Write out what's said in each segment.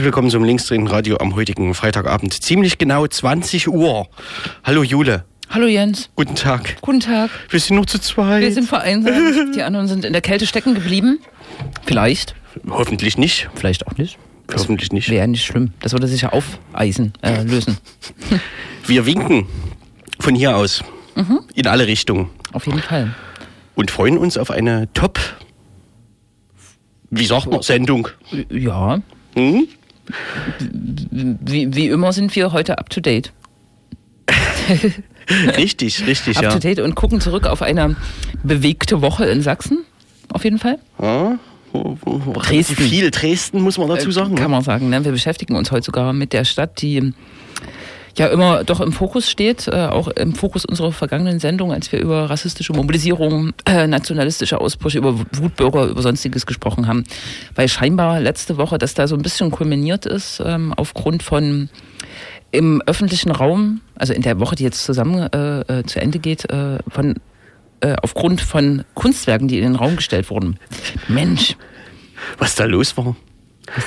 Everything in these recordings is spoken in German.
Herzlich willkommen zum Linksdrehen Radio am heutigen Freitagabend. Ziemlich genau 20 Uhr. Hallo Jule. Hallo Jens. Guten Tag. Guten Tag. Wir sind nur zu zweit. Wir sind vereinsamt. Die anderen sind in der Kälte stecken geblieben. Vielleicht. Hoffentlich nicht. Vielleicht auch nicht. Hoffentlich nicht. Wäre nicht schlimm. Das würde sich ja aufeisen, äh, lösen. Wir winken von hier aus Mhm. in alle Richtungen Auf jeden Fall. und freuen uns auf eine Top, wie sagt man, Sendung. Ja. Hm? Wie, wie immer sind wir heute up to date. Richtig, richtig, Up ja. to date und gucken zurück auf eine bewegte Woche in Sachsen. Auf jeden Fall. ja. Dresden. Viel Dresden, muss man dazu sagen. Kann ne? man sagen. Ne? Wir beschäftigen uns heute sogar mit der Stadt, die ja immer doch im Fokus steht, äh, auch im Fokus unserer vergangenen Sendung, als wir über rassistische Mobilisierung, äh, nationalistische Ausbrüche, über Wutbürger, über sonstiges gesprochen haben. Weil scheinbar letzte Woche, dass da so ein bisschen kulminiert ist, ähm, aufgrund von im öffentlichen Raum, also in der Woche, die jetzt zusammen äh, äh, zu Ende geht, äh, von äh, aufgrund von Kunstwerken, die in den Raum gestellt wurden. Mensch, Was da los war.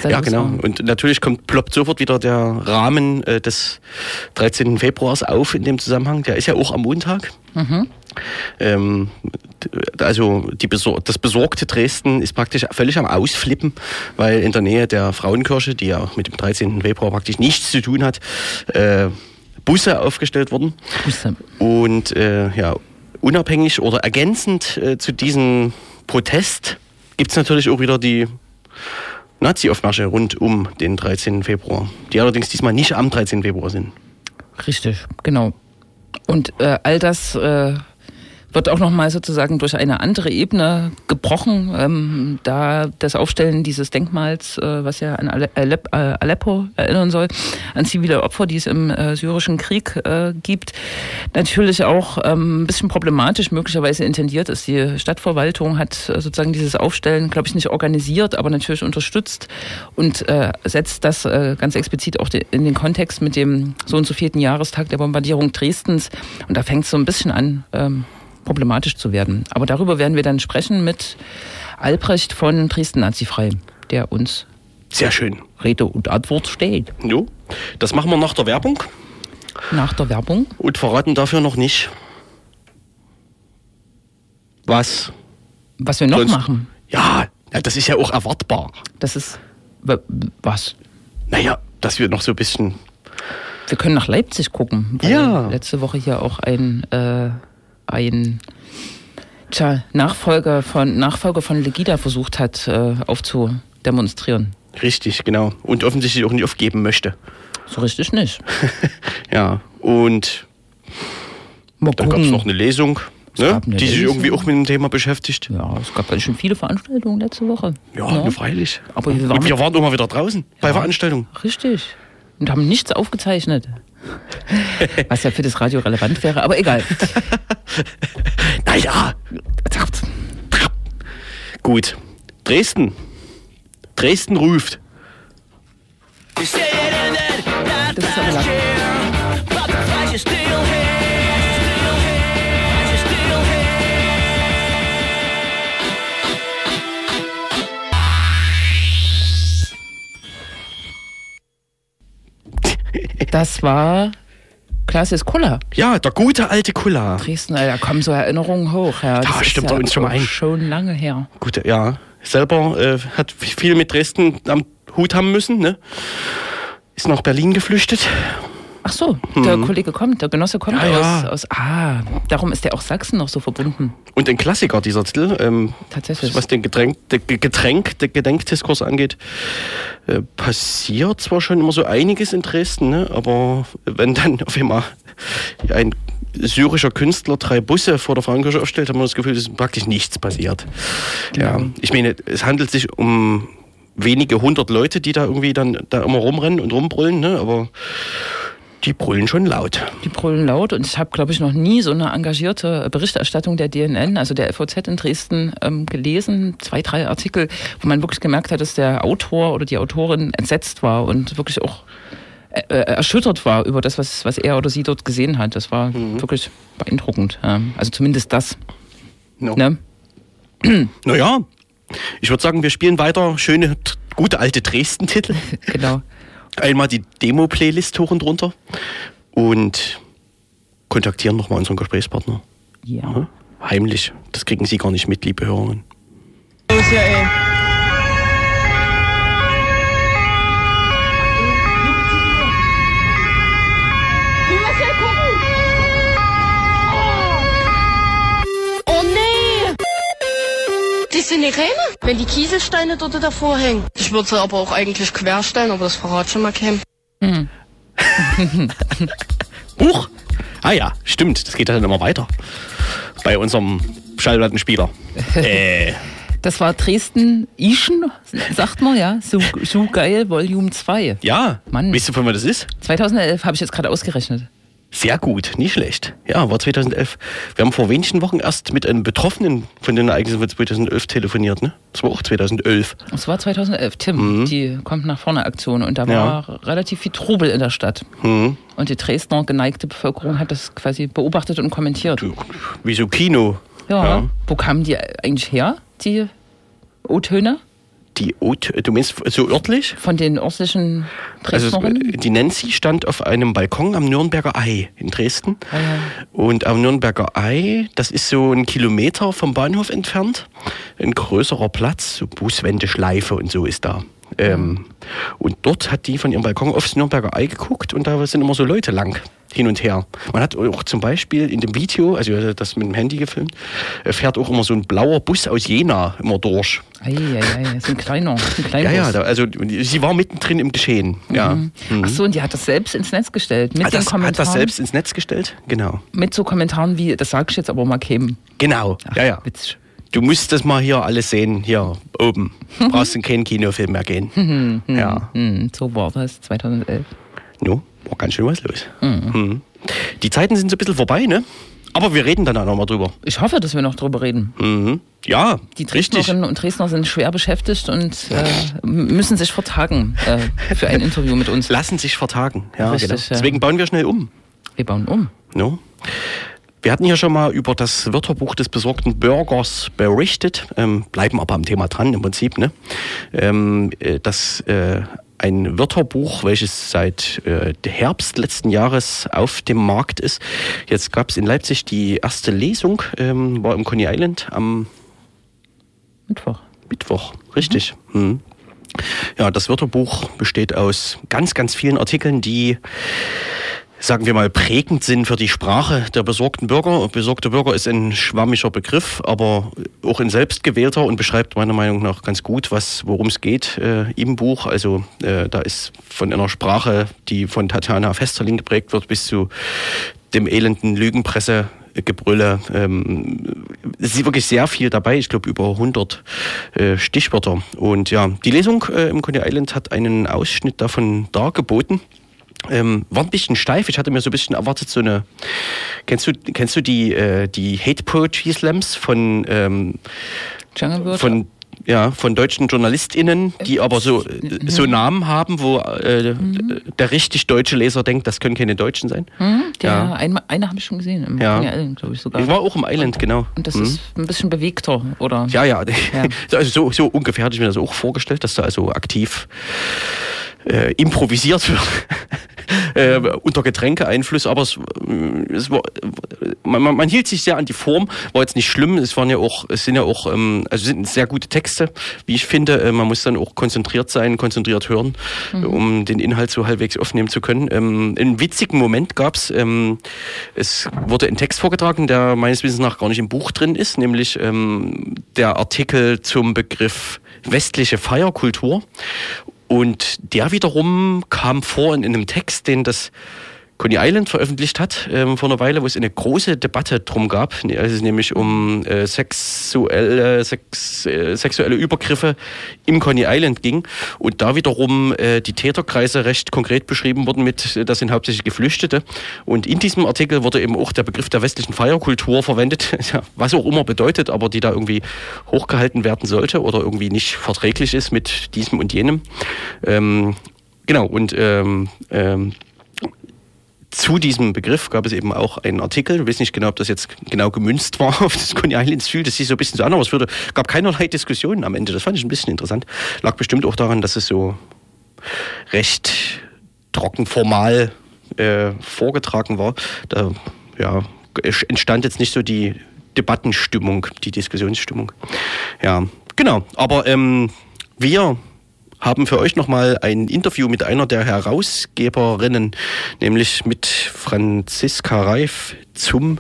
Ja, genau. war. Und natürlich kommt, ploppt sofort wieder der Rahmen äh, des 13. Februars auf in dem Zusammenhang. Der ist ja auch am Montag. Mhm. Ähm, also die Besor das besorgte Dresden ist praktisch völlig am Ausflippen, weil in der Nähe der Frauenkirche, die ja mit dem 13. Februar praktisch nichts zu tun hat, äh, Busse aufgestellt wurden. Busse. Und äh, ja, unabhängig oder ergänzend äh, zu diesem Protest gibt es natürlich auch wieder die Nazi-Aufmärsche rund um den 13. Februar, die allerdings diesmal nicht am 13. Februar sind. Richtig, genau. Und äh, all das äh, wird auch nochmal sozusagen durch eine andere Ebene gebrochen, ähm, da das Aufstellen dieses Denkmals, äh, was ja an Ale Alep äh, Aleppo erinnern soll, an zivile Opfer, die es im äh, syrischen Krieg äh, gibt, natürlich auch ähm, ein bisschen problematisch möglicherweise intendiert ist. Die Stadtverwaltung hat äh, sozusagen dieses Aufstellen, glaube ich, nicht organisiert, aber natürlich unterstützt und äh, setzt das ganz explizit auch in den Kontext mit dem so und so vierten Jahrestag der Bombardierung Dresdens. Und da fängt es so ein bisschen an, ähm, problematisch zu werden. Aber darüber werden wir dann sprechen mit Albrecht von Dresden Nazifrei, der uns Sehr schön. Rede und Antwort steht. Jo, das machen wir nach der Werbung Nach der Werbung. und verraten dafür noch nicht, was. Was wir noch sonst- machen, Ja, das ist ja auch erwartbar. das ist was? Naja, dass wir noch so ein bisschen. Wir können nach Leipzig gucken, Ja. letzte Woche hier auch ein, äh, ein tja, Nachfolger von Nachfolger von Legida versucht hat, äh, aufzudemonstrieren. Richtig, genau. Und offensichtlich auch nicht aufgeben möchte. So richtig nicht. Ja, und Mal dann gab es noch eine Lesung, Es ne, eine die sich Lesung. irgendwie auch mit dem Thema beschäftigt. Ja, es gab ganz schön viele Veranstaltungen letzte Woche. Ja, nur freilich. Aber wir Und waren- wir waren auch mal wieder draußen bei Ja. Veranstaltungen. Richtig. Und haben nichts aufgezeichnet. Was ja für das Radio relevant wäre, aber egal. Naja, gut. Dresden. Dresden ruft. Das ist aber lang. Das war Klaas Kuller. Ja, der gute alte Kulla. Dresden, da kommen so Erinnerungen hoch. Ja, Da stimmt bei uns schon mal ein. Schon lange her. Gut, ja. Selber äh, hat viel mit Dresden am Hut haben müssen, ne? Ist nach Berlin geflüchtet. Ach so, der Kollege kommt, der Genosse kommt. Ja, ja. aus, aus. Ah, darum ist der auch Sachsen noch so verbunden. Und ein Klassiker dieser Titel, ähm, Tatsächlich. was den Getränk, der Ge- Getränk, der Gedenkdiskurs angeht, äh, passiert zwar schon immer so einiges in Dresden, ne? aber wenn dann auf einmal ein syrischer Künstler drei Busse vor der Frauenkirche aufstellt, haben wir das Gefühl, es ist praktisch nichts passiert. Ja, Genau. ich meine, es handelt sich um wenige hundert Leute, die da irgendwie dann da immer rumrennen und rumbrüllen, ne? aber die brüllen schon laut. Die brüllen laut und ich habe, glaube ich, noch nie so eine engagierte Berichterstattung der DNN, also der FOZ in Dresden, ähm, gelesen. Zwei, drei Artikel, wo man wirklich gemerkt hat, dass der Autor oder die Autorin entsetzt war und wirklich auch äh, äh, erschüttert war über das, was, was er oder sie dort gesehen hat. Das war wirklich beeindruckend. Also zumindest das. No. Ne? Naja, Ich würde sagen, wir spielen weiter schöne, gute alte Dresden-Titel. Genau. Einmal die Demo-Playlist hoch und runter und kontaktieren nochmal unseren Gesprächspartner. Ja. Heimlich. Das kriegen Sie gar nicht mit, liebe Hörerinnen. Los hier, ey. Das sind die Räder, wenn die Kieselsteine dort davor hängen. Ich würde sie aber auch eigentlich querstellen, aber das verrat schon mal keinem. Huch! Ah ja, stimmt. Das geht dann immer weiter. Bei unserem Schallplattenspieler. äh, Das war Dresden-Ischen, sagt man, ja. So, so geil, Volume 2. ja. Mann. Weißt du, von wann das ist? 2011 habe ich jetzt gerade ausgerechnet. Sehr gut, nicht schlecht. Ja, war 2011. Wir haben vor wenigen Wochen erst mit einem Betroffenen von den Ereignissen von 2011 telefoniert, ne? Das war auch 2011. Es war 2011, Tim, die kommt nach vorne Aktion und da war relativ viel Trubel in der Stadt. Und die Dresdner geneigte Bevölkerung hat das quasi beobachtet und kommentiert. Du, Wie so Kino. Ja. Ja. Wo kamen die eigentlich her, die O-Töne? Die Ot du meinst so örtlich? Von den örtlichen Also Dresdnerinnen? die Nancy stand auf einem Balkon am Nürnberger Ei in Dresden. Ah, ja. Und am Nürnberger Ei, das ist so ein Kilometer vom Bahnhof entfernt, ein größerer Platz, so Buswendeschleife und so ist da. Ähm, und dort hat die von ihrem Balkon aufs Nürnberger Ei geguckt und da sind immer so Leute lang hin und her. Man hat auch zum Beispiel in dem Video, also hat das mit dem Handy gefilmt, äh, fährt auch immer so ein blauer Bus aus Jena immer durch. Eieiei, ist ein kleiner, ein Ja, kleiner ja, da, also sie war mittendrin im Geschehen. Ja. Mhm. Ach so, und die hat das selbst ins Netz gestellt. Mit Hat den das, hat Kommentaren. das selbst ins Netz gestellt? Genau. Mit so Kommentaren wie, das sag ich jetzt aber mal kämen. Genau. ja, ja. Witzig. Du musst das mal hier alles sehen, hier oben. Brauchst in keinen Kinofilm mehr gehen. ja. Hm, so war das 2011. No, war ganz schön was los. Mhm. Die Zeiten sind so ein bisschen vorbei, ne? Aber wir reden dann auch nochmal drüber. Ich hoffe, dass wir noch drüber reden. Mhm. Ja, Die richtig. Dresdnerinnen und Dresdner sind schwer beschäftigt und äh, müssen sich vertagen äh, für ein Interview mit uns. Lassen sich vertagen. Ja, Richtig, genau. ja. Deswegen bauen wir schnell um. Wir bauen um. No? Wir hatten ja schon mal über das Wörterbuch des besorgten Bürgers berichtet, ähm, bleiben aber am Thema dran im Prinzip. Ne? Ähm, äh, das äh, ein Wörterbuch, welches seit äh, Herbst letzten Jahres auf dem Markt ist. Jetzt gab es in Leipzig die erste Lesung, ähm, war im Coney Island am Mittwoch. Mittwoch, richtig. Mhm. Ja, das Wörterbuch besteht aus ganz, ganz vielen Artikeln, die, sagen wir mal, prägend sind für die Sprache der besorgten Bürger. Besorgte Bürger ist ein schwammischer Begriff, aber auch ein selbstgewählter und beschreibt meiner Meinung nach ganz gut, was, worum es geht äh, im Buch. Also äh, da ist von einer Sprache, die von Tatjana Festerling geprägt wird, bis zu dem elenden Lügenpresse Gebrülle. Ähm, es ist wirklich sehr viel dabei, ich glaube über 100 äh, Stichwörter. Und ja, die Lesung äh, im Coney Island hat einen Ausschnitt davon dargeboten. Ähm, war ein bisschen steif. Ich hatte mir so ein bisschen erwartet, so eine. Kennst du, kennst du die, äh, die Hate Poetry Slams von, ähm, von ja, von deutschen JournalistInnen, die aber so, äh, so Namen haben, wo äh, der richtig deutsche Leser denkt, das können keine Deutschen sein. Hm, der, Ja. eine, eine habe ich schon gesehen, im Ja. Island, glaube ich sogar. Ich war auch im Island, genau. Und das Mhm. ist ein bisschen bewegter, oder? Ja, ja. Ja. Also so, so ungefähr hatte ich mir das auch vorgestellt, dass da also aktiv äh, improvisiert wird. äh, unter Getränkeeinfluss, aber es, äh, es war, man, man, hielt sich sehr an die Form, war jetzt nicht schlimm, es waren ja auch, es sind ja auch, ähm, also sind sehr gute Texte, wie ich finde, äh, man muss dann auch konzentriert sein, konzentriert hören, Mhm. um den Inhalt so halbwegs aufnehmen zu können. Ähm, einen witzigen Moment gab's, ähm, es wurde ein Text vorgetragen, der meines Wissens nach gar nicht im Buch drin ist, nämlich ähm, der Artikel zum Begriff westliche Feierkultur. Und der wiederum kam vor in einem Text, den das Coney Island veröffentlicht hat ähm, vor einer Weile, wo es eine große Debatte drum gab, als es nämlich um äh, sexuelle, sex, äh, sexuelle Übergriffe im Coney Island ging und da wiederum äh, die Täterkreise recht konkret beschrieben wurden mit, äh, das sind hauptsächlich Geflüchtete und in diesem Artikel wurde eben auch der Begriff der westlichen Feierkultur verwendet, was auch immer bedeutet, aber die da irgendwie hochgehalten werden sollte oder irgendwie nicht verträglich ist mit diesem und jenem. Ähm, genau, und ähm, ähm, zu diesem Begriff gab es eben auch einen Artikel. Ich weiß nicht genau, ob das jetzt genau gemünzt war auf das Coney Island Institute. Das sieht so ein bisschen so an, aber es würde, gab keinerlei Diskussionen am Ende. Das fand ich ein bisschen interessant. Lag bestimmt auch daran, dass es so recht trocken formal äh, vorgetragen war. Da ja, entstand jetzt nicht so die Debattenstimmung, die Diskussionsstimmung. Ja, genau. Aber ähm, wir haben für euch nochmal ein Interview mit einer der Herausgeberinnen, nämlich mit Franziska Reif zum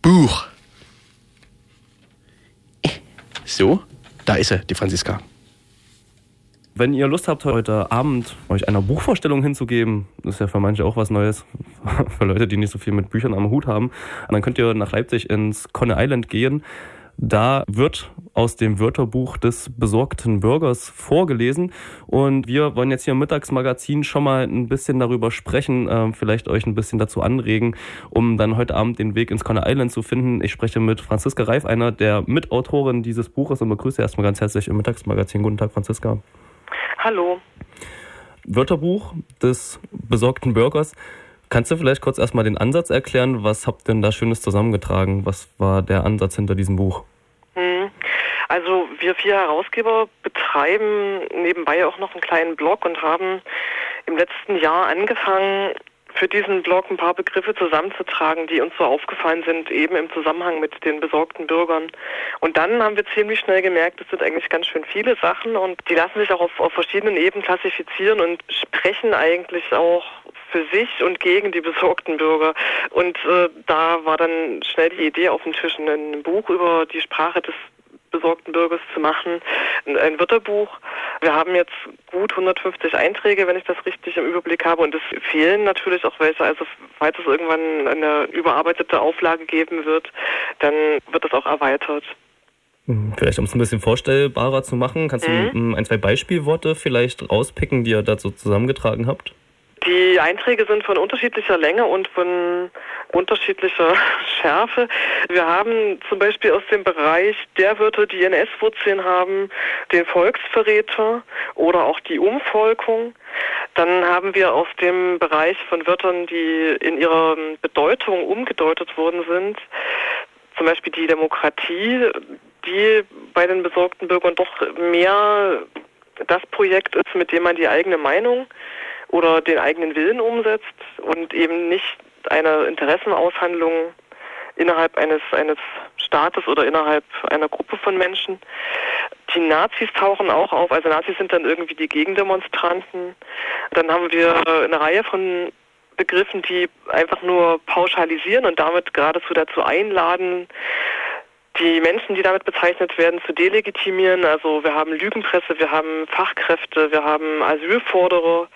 Buch. So, da ist sie, die Franziska. Wenn ihr Lust habt, heute Abend euch einer Buchvorstellung hinzugeben, das ist ja für manche auch was Neues, für Leute, die nicht so viel mit Büchern am Hut haben, dann könnt ihr nach Leipzig ins Conne Island gehen. Da wird aus dem Wörterbuch des besorgten Bürgers vorgelesen. Und wir wollen jetzt hier im Mittagsmagazin schon mal ein bisschen darüber sprechen, äh, vielleicht euch ein bisschen dazu anregen, um dann heute Abend den Weg ins Conner Island zu finden. Ich spreche mit Franziska Reif, einer der Mitautoren dieses Buches und begrüße erstmal ganz herzlich im Mittagsmagazin. Guten Tag, Franziska. Hallo. Wörterbuch des besorgten Bürgers. Kannst du vielleicht kurz erstmal den Ansatz erklären? Was habt ihr denn da Schönes zusammengetragen? Was war der Ansatz hinter diesem Buch? Hm. Also wir vier Herausgeber betreiben nebenbei auch noch einen kleinen Blog und haben im letzten Jahr angefangen, für diesen Blog ein paar Begriffe zusammenzutragen, die uns so aufgefallen sind, eben im Zusammenhang mit den besorgten Bürgern. Und dann haben wir ziemlich schnell gemerkt, es sind eigentlich ganz schön viele Sachen und die lassen sich auch auf, auf verschiedenen Ebenen klassifizieren und sprechen eigentlich auch für sich und gegen die besorgten Bürger. Und äh, da war dann schnell die Idee auf dem Tisch, ein Buch über die Sprache des besorgten Bürgers zu machen, ein Wörterbuch. Wir haben jetzt gut 150 Einträge, wenn ich das richtig im Überblick habe, und es fehlen natürlich auch welche. Also falls es irgendwann eine überarbeitete Auflage geben wird, dann wird das auch erweitert. Hm, vielleicht um es ein bisschen vorstellbarer zu machen, kannst mhm. du ein, zwei Beispielworte vielleicht rauspicken, die ihr dazu zusammengetragen habt? Die Einträge sind von unterschiedlicher Länge und von unterschiedlicher Schärfe. Wir haben zum Beispiel aus dem Bereich der Wörter, die NS-Wurzeln haben, den Volksverräter oder auch die Umvolkung. Dann haben wir aus dem Bereich von Wörtern, die in ihrer Bedeutung umgedeutet worden sind, zum Beispiel die Demokratie, die bei den besorgten Bürgern doch mehr das Projekt ist, mit dem man die eigene Meinung oder den eigenen Willen umsetzt und eben nicht eine Interessenaushandlung innerhalb eines, eines Staates oder innerhalb einer Gruppe von Menschen. Die Nazis tauchen auch auf, also Nazis sind dann irgendwie die Gegendemonstranten. Dann haben wir eine Reihe von Begriffen, die einfach nur pauschalisieren und damit geradezu dazu einladen, die Menschen, die damit bezeichnet werden, zu delegitimieren. Also wir haben Lügenpresse, wir haben Fachkräfte, wir haben Asylforderer.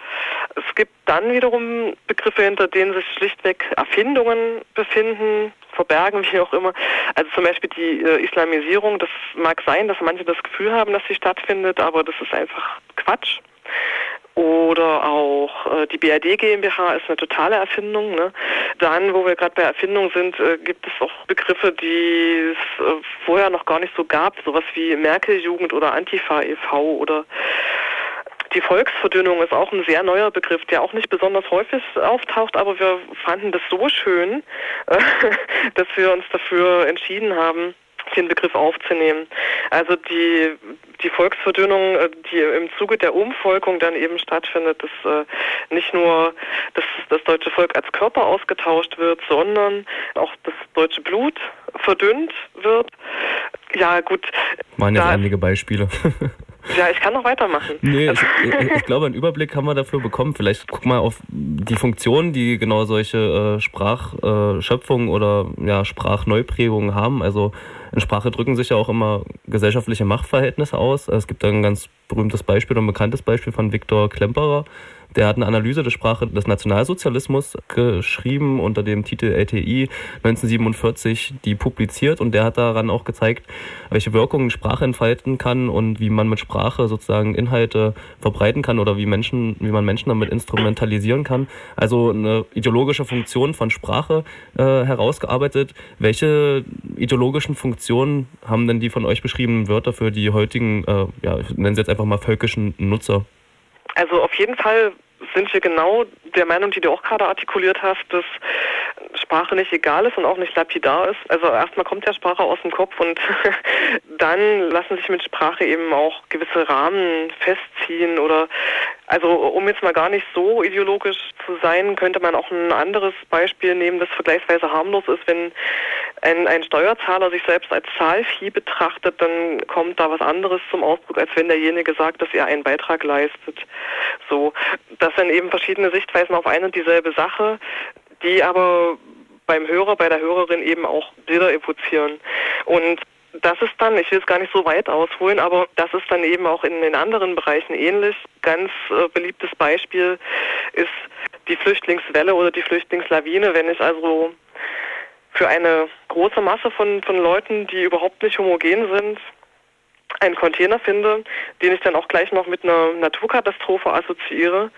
Es gibt dann wiederum Begriffe, hinter denen sich schlichtweg Erfindungen befinden, verbergen, wie auch immer. Also zum Beispiel die äh, Islamisierung, das mag sein, dass manche das Gefühl haben, dass sie stattfindet, aber das ist einfach Quatsch. Oder auch äh, die BRD GmbH ist eine totale Erfindung. Ne? Dann, wo wir gerade bei Erfindung sind, äh, gibt es auch Begriffe, die es äh, vorher noch gar nicht so gab, sowas wie Merkel-Jugend oder Antifa e.V. oder die Volksverdünnung ist auch ein sehr neuer Begriff, der auch nicht besonders häufig auftaucht, aber wir fanden das so schön, äh, dass wir uns dafür entschieden haben, den Begriff aufzunehmen. Also die, die Volksverdünnung, äh, die im Zuge der Umvolkung dann eben stattfindet, dass äh, nicht nur das, das deutsche Volk als Körper ausgetauscht wird, sondern auch das deutsche Blut verdünnt wird. Ja, gut. Waren jetzt einige Beispiele. Ja, ich kann noch weitermachen. Nee, ich, ich, glaube, einen Überblick haben wir dafür bekommen. Vielleicht guck mal auf die Funktionen, die genau solche äh, Sprachschöpfungen äh, oder ja, Sprachneuprägungen haben. Also in Sprache drücken sich ja auch immer gesellschaftliche Machtverhältnnisse aus. Es gibt da ein ganz berühmtes Beispiel und ein bekanntes Beispiel von Viktor Klemperer, der hat eine Analyse der Sprache des Nationalsozialismus geschrieben unter dem Titel LTI 1947, die publiziert und der hat daran auch gezeigt, welche Wirkungen Sprache entfalten kann und wie man mit Sprache sozusagen Inhalte verbreiten kann oder wie Menschen, wie man Menschen damit instrumentalisieren kann. Also eine ideologische Funktion von Sprache äh, herausgearbeitet. Welche ideologischen Funktionen haben denn die von euch beschriebenen Wörter für die heutigen, äh, ja, nennen Sie jetzt einfach mal völkischen Nutzer? Also auf jeden Fall sind wir genau der Meinung, die du auch gerade artikuliert hast, dass Sprache nicht egal ist und auch nicht lapidar ist. Also erstmal kommt ja Sprache aus dem Kopf und dann lassen sich mit Sprache eben auch gewisse Rahmen festziehen oder also um jetzt mal gar nicht so ideologisch zu sein, könnte man auch ein anderes Beispiel nehmen, das vergleichsweise harmlos ist. Wenn ein, ein Steuerzahler sich selbst als Zahlvieh betrachtet, dann kommt da was anderes zum Ausdruck, als wenn derjenige sagt, dass er einen Beitrag leistet. So, das sind eben verschiedene Sichtweisen auf eine und dieselbe Sache, die aber beim Hörer, bei der Hörerin eben auch Bilder evozieren. Und das ist dann, ich will es gar nicht so weit ausholen, aber das ist dann eben auch in den anderen Bereichen ähnlich. Ganz äh, beliebtes Beispiel ist die Flüchtlingswelle oder die Flüchtlingslawine. Wenn ich also für eine große Masse von, von Leuten, die überhaupt nicht homogen sind, einen Container finde, den ich dann auch gleich noch mit einer Naturkatastrophe assoziiere,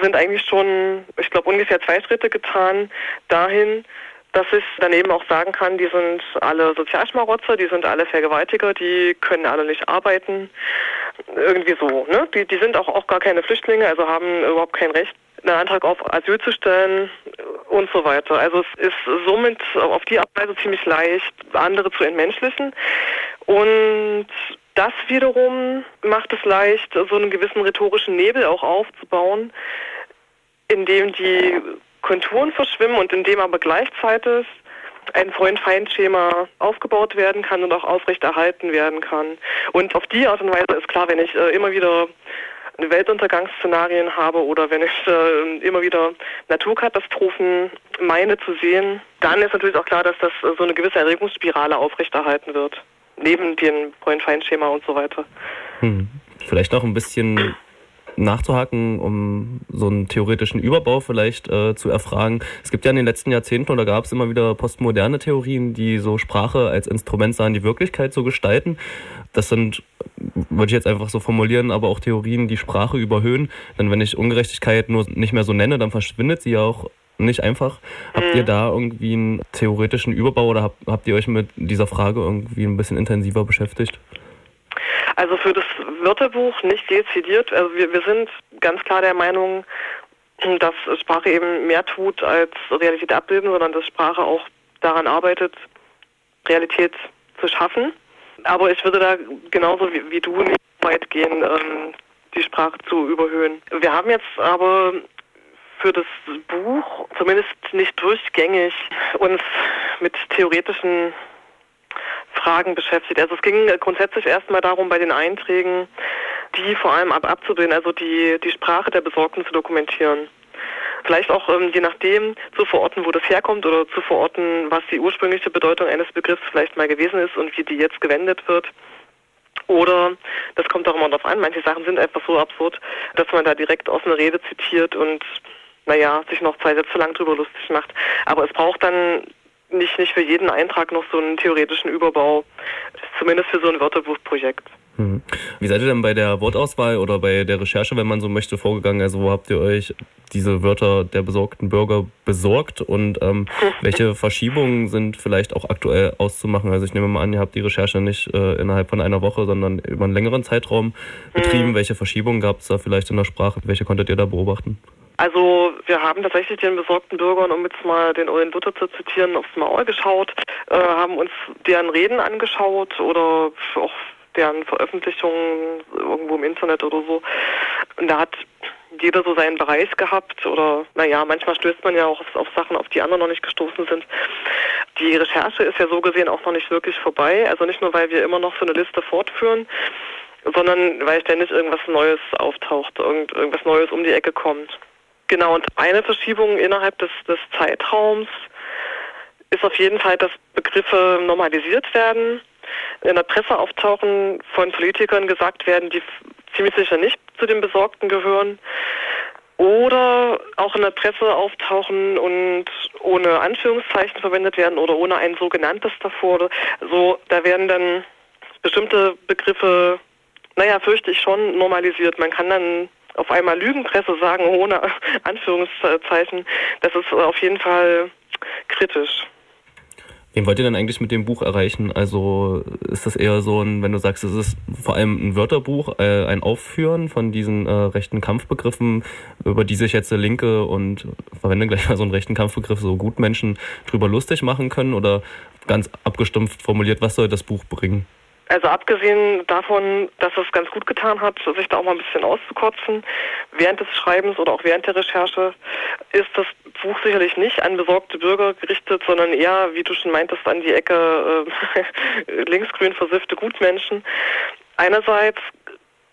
sind eigentlich schon, ich glaube, ungefähr zwei Schritte getan dahin, dass ich daneben auch sagen kann, die sind alle Sozialschmarotzer, die sind alle Vergewaltiger, die können alle nicht arbeiten. Irgendwie so, ne? Die, die sind auch, auch gar keine Flüchtlinge, also haben überhaupt kein Recht, einen Antrag auf Asyl zu stellen und so weiter. Also es ist somit auf die Art Weise ziemlich leicht, andere zu entmenschlichen. Und das wiederum macht es leicht, so einen gewissen rhetorischen Nebel auch aufzubauen, in dem die Konturen verschwimmen und in dem aber gleichzeitig ein Freund-Feind-Schema aufgebaut werden kann und auch aufrechterhalten werden kann. Und auf die Art und Weise ist klar, wenn ich äh, immer wieder Weltuntergangsszenarien habe oder wenn ich äh, immer wieder Naturkatastrophen meine zu sehen, dann ist natürlich auch klar, dass das so eine gewisse Erregungsspirale aufrechterhalten wird. Neben dem Freund-Feind-Schema und so weiter. Hm. Vielleicht noch ein bisschen nachzuhaken, um so einen theoretischen Überbau vielleicht äh, zu erfragen. Es gibt ja in den letzten Jahrzehnten oder gab es immer wieder postmoderne Theorien, die so Sprache als Instrument sahen, die Wirklichkeit zu gestalten. Das sind, würde ich jetzt einfach so formulieren, aber auch Theorien, die Sprache überhöhen. Denn wenn ich Ungerechtigkeit nur nicht mehr so nenne, dann verschwindet sie ja auch nicht einfach. Habt ihr mhm. da irgendwie einen theoretischen Überbau oder habt, habt ihr euch mit dieser Frage irgendwie ein bisschen intensiver beschäftigt? Also für das Wörterbuch nicht dezidiert. Also wir, wir sind ganz klar der Meinung, dass Sprache eben mehr tut als Realität abbilden, sondern dass Sprache auch daran arbeitet, Realität zu schaffen. Aber ich würde da genauso wie, wie du nicht weit gehen, ähm, die Sprache zu überhöhen. Wir haben jetzt aber für das Buch zumindest nicht durchgängig uns mit theoretischen Fragen beschäftigt. Also es ging grundsätzlich erstmal darum, bei den Einträgen, die vor allem ab abzubilden, also die, die Sprache der Besorgten zu dokumentieren. Vielleicht auch ähm, je nachdem zu verorten, wo das herkommt oder zu verorten, was die ursprüngliche Bedeutung eines Begriffs vielleicht mal gewesen ist und wie die jetzt gewendet wird. Oder, das kommt auch immer darauf an, manche Sachen sind einfach so absurd, dass man da direkt aus einer Rede zitiert und naja, sich noch zwei Sätze lang drüber lustig macht. Aber es braucht dann nicht, nicht für jeden Eintrag noch so einen theoretischen Überbau, zumindest für so ein Wörterbuchprojekt. Mhm. Wie seid ihr denn bei der Wortauswahl oder bei der Recherche, wenn man so möchte, vorgegangen? Also wo habt ihr euch diese Wörter der besorgten Bürger besorgt und ähm, welche Verschiebungen sind vielleicht auch aktuell auszumachen? Also ich nehme mal an, ihr habt die Recherche nicht äh, innerhalb von einer Woche, sondern über einen längeren Zeitraum betrieben. Mhm. Welche Verschiebungen gab es da vielleicht in der Sprache? Welche konntet ihr da beobachten? Also wir haben tatsächlich den besorgten Bürgern, um jetzt mal den Eulen Luther zu zitieren, aufs Maul geschaut, äh, haben uns deren Reden angeschaut oder auch deren Veröffentlichungen irgendwo im Internet oder so. Und da hat jeder so seinen Bereich gehabt oder naja, manchmal stößt man ja auch auf, auf, Sachen, auf die anderen noch nicht gestoßen sind. Die Recherche ist ja so gesehen auch noch nicht wirklich vorbei. Also nicht nur, weil wir immer noch so eine Liste fortführen, sondern weil ständig irgendwas Neues auftaucht, irgend, irgendwas Neues um die Ecke kommt. Genau, und eine Verschiebung innerhalb des, des Zeitraums ist auf jeden Fall, dass Begriffe normalisiert werden, in der Presse auftauchen, von Politikern gesagt werden, die ziemlich sicher nicht zu den Besorgten gehören. Oder auch in der Presse auftauchen und ohne Anführungszeichen verwendet werden oder ohne ein sogenanntes davor. So, da werden dann bestimmte Begriffe, naja, fürchte ich schon, normalisiert. Man kann dann auf einmal Lügenpresse sagen, ohne Anführungszeichen, das ist auf jeden Fall kritisch. Wen wollt ihr denn eigentlich mit dem Buch erreichen? Also ist das eher so ein, wenn du sagst, es ist vor allem ein Wörterbuch, äh, ein Aufführen von diesen äh, rechten Kampfbegriffen, über die sich jetzt der Linke und verwende gleich mal so einen rechten Kampfbegriff, so Gutmenschen drüber lustig machen können oder ganz abgestumpft formuliert, was soll das Buch bringen? Also abgesehen davon, dass es ganz gut getan hat, sich da auch mal ein bisschen auszukotzen, während des Schreibens oder auch während der Recherche, ist das Buch sicherlich nicht an besorgte Bürger gerichtet, sondern eher, wie du schon meintest, an die Ecke äh, linksgrün versiffte Gutmenschen. Einerseits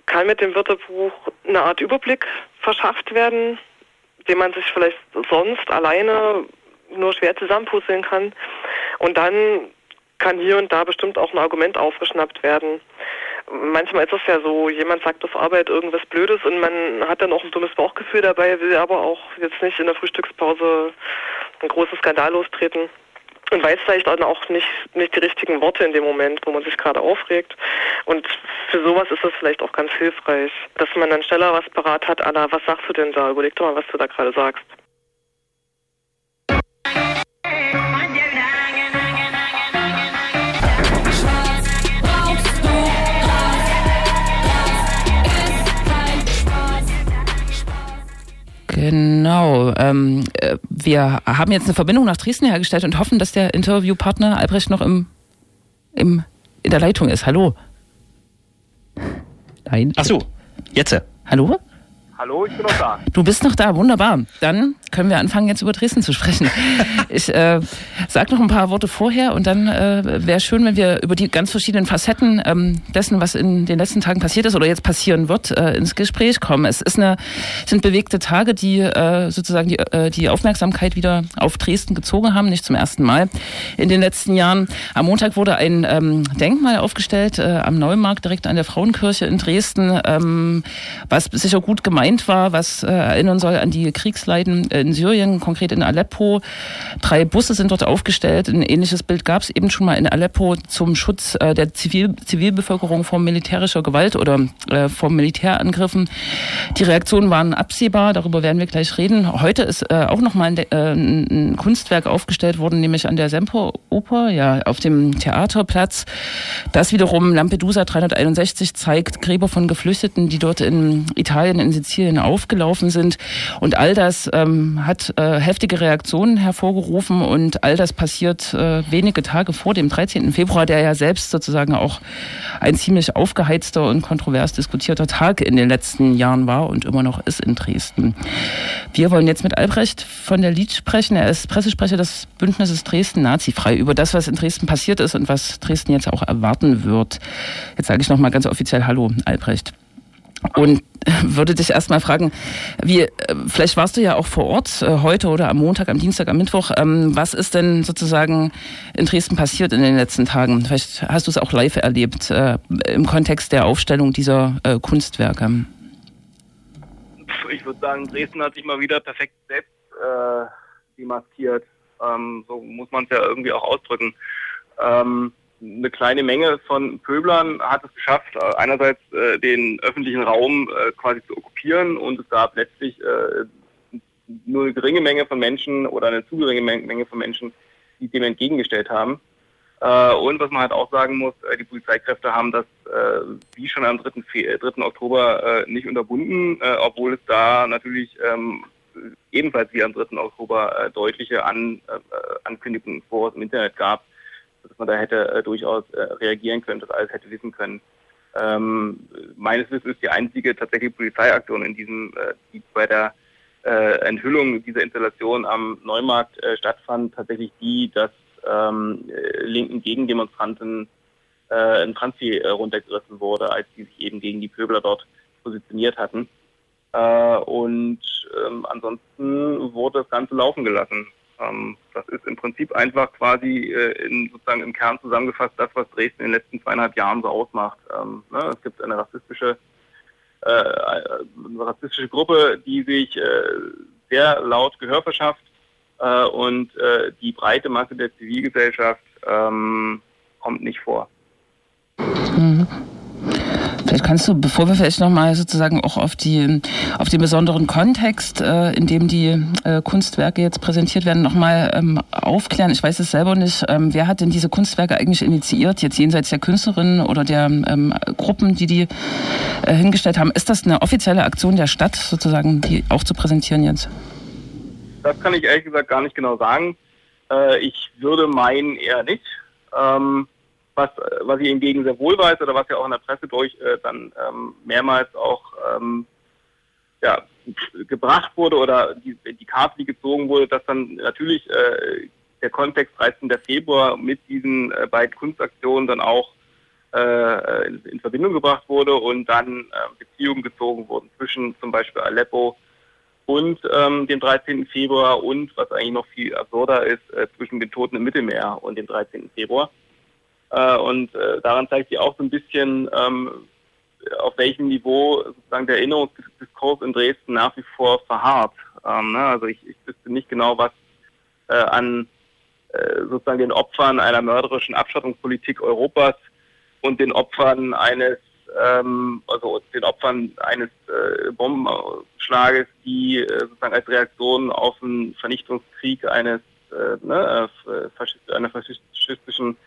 kann mit dem Wörterbuch eine Art Überblick verschafft werden, den man sich vielleicht sonst alleine nur schwer zusammenpuzzeln kann. Und dann kann hier und da bestimmt auch ein Argument aufgeschnappt werden. Manchmal ist es ja so, jemand sagt auf Arbeit irgendwas Blödes und man hat dann auch ein dummes Bauchgefühl dabei, will aber auch jetzt nicht in der Frühstückspause einen großen Skandal lostreten und weiß vielleicht auch nicht, nicht die richtigen Worte in dem Moment, wo man sich gerade aufregt. Und für sowas ist es vielleicht auch ganz hilfreich, dass man dann schneller was parat hat, Anna, was sagst du denn da? Überleg doch mal, was du da gerade sagst. Genau. Ähm, äh, wir haben jetzt eine Verbindung nach Dresden hergestellt und hoffen, dass der Interviewpartner Albrecht noch im, im, in der Leitung ist. Hallo. Nein. Ach so, jetzt. Hallo? Hallo, ich bin noch da. Du bist noch da, wunderbar. Dann können wir anfangen, jetzt über Dresden zu sprechen. Ich äh, sag noch ein paar Worte vorher und dann äh, wäre schön, wenn wir über die ganz verschiedenen Facetten ähm, dessen, was in den letzten Tagen passiert ist oder jetzt passieren wird, äh, ins Gespräch kommen. Es ist eine, sind bewegte Tage, die äh, sozusagen die, äh, die Aufmerksamkeit wieder auf Dresden gezogen haben, nicht zum ersten Mal in den letzten Jahren. Am Montag wurde ein ähm, Denkmal aufgestellt äh, am Neumarkt direkt an der Frauenkirche in Dresden, ähm, was sicher gut gemeint war, was äh, erinnern soll an die Kriegsleiden in Syrien, konkret in Aleppo. Drei Busse sind dort aufgestellt. Ein ähnliches Bild gab es eben schon mal in Aleppo zum Schutz äh, der Zivil Zivilbevölkerung vor militärischer Gewalt oder äh, vor Militärangriffen. Die Reaktionen waren absehbar, darüber werden wir gleich reden. Heute ist äh, auch nochmal ein, äh, ein Kunstwerk aufgestellt worden, nämlich an der Semperoper, ja, auf dem Theaterplatz. Das wiederum Lampedusa 361 zeigt Gräber von Geflüchteten, die dort in Italien, in Sizilien aufgelaufen sind. Und all das ähm, hat äh, heftige Reaktionen hervorgerufen und all das passiert äh, wenige Tage vor dem 13. Februar, der ja selbst sozusagen auch ein ziemlich aufgeheizter und kontrovers diskutierter Tag in den letzten Jahren war und immer noch ist in Dresden. Wir wollen jetzt mit Albrecht von der Lied sprechen. Er ist Pressesprecher des Bündnisses Dresden Nazifrei über das, was in Dresden passiert ist und was Dresden jetzt auch erwarten wird. Jetzt sage ich nochmal ganz offiziell Hallo, Albrecht. Und würde dich erstmal fragen, wie, äh, vielleicht warst du ja auch vor Ort äh, heute oder am Montag, am Dienstag, am Mittwoch. Ähm, was ist denn sozusagen in Dresden passiert in den letzten Tagen? Vielleicht hast du es auch live erlebt äh, im Kontext der Aufstellung dieser äh, Kunstwerke. Ich würde sagen, Dresden hat sich mal wieder perfekt selbst äh, demaskiert. Ähm, so muss man es ja irgendwie auch ausdrücken. Ähm, eine kleine Menge von Pöblern hat es geschafft, äh, einerseits äh, den öffentlichen Raum äh, quasi zu okkupieren und es gab letztlich äh, nur eine geringe Menge von Menschen oder eine zu geringe Menge von Menschen, die dem entgegengestellt haben. Äh, und was man halt auch sagen muss, äh, die Polizeikräfte haben das wie schon am 3. 3. Oktober nicht unterbunden, obwohl es da natürlich ähm, ebenfalls wie am 3. Oktober deutliche An Ankündigungen vor im Internet gab, dass man da hätte äh, durchaus äh, reagieren können, das alles hätte wissen können. Ähm, meines Wissens ist die einzige tatsächliche Polizeiaktion in diesem, äh, die bei der äh, Enthüllung dieser Installation am Neumarkt äh, stattfand, tatsächlich die, dass ähm, äh, linken Gegendemonstranten äh, ein Transfi runtergerissen wurde, als die sich eben gegen die Pöbler dort positioniert hatten. Und ähm, ansonsten wurde das Ganze laufen gelassen. Ähm, das ist im Prinzip einfach quasi äh, in, sozusagen im Kern zusammengefasst das, was Dresden in den letzten zweieinhalb Jahren so ausmacht. Ähm, ne, es gibt eine rassistische, äh, eine rassistische Gruppe, die sich äh, sehr laut Gehör verschafft äh, und äh, die breite Masse der Zivilgesellschaft ähm, kommt nicht vor. Mhm. Vielleicht kannst du, bevor wir vielleicht nochmal sozusagen auch auf die auf den besonderen Kontext, äh, in dem die äh, Kunstwerke jetzt präsentiert werden, nochmal ähm, aufklären. Ich weiß es selber nicht. Ähm, wer hat denn diese Kunstwerke eigentlich initiiert, jetzt jenseits der Künstlerinnen oder der ähm, Gruppen, die die äh, hingestellt haben? Ist das eine offizielle Aktion der Stadt, sozusagen, die auch zu präsentieren jetzt? Das kann ich ehrlich gesagt gar nicht genau sagen. Äh, ich würde meinen eher nicht. Ähm, was, was ich hingegen sehr wohl weiß oder was ja auch in der Presse durch äh, dann ähm, mehrmals auch ähm, ja, gebracht wurde oder die, die Karte, die gezogen wurde, dass dann natürlich äh, der Kontext 13. Februar mit diesen äh, beiden Kunstaktionen dann auch äh, in, in, Verbindung gebracht wurde und dann äh, Beziehungen gezogen wurden zwischen zum Beispiel Aleppo und ähm, dem 13. Februar und, was eigentlich noch viel absurder ist, äh, zwischen den Toten im Mittelmeer und dem 13. Februar. Äh, und äh, daran zeigt sich auch so ein bisschen, ähm, auf welchem Niveau sozusagen der Erinnerungsdiskurs in Dresden nach wie vor verharrt. Ähm, ne? Also ich, ich wüsste nicht genau, was äh, an äh, sozusagen den Opfern einer mörderischen Abschottungspolitik Europas und den Opfern eines ähm, also den Opfern eines äh, Bombenschlages, die äh, sozusagen als Reaktion auf den Vernichtungskrieg eines äh, ne, äh, Faschist, einer faschistischen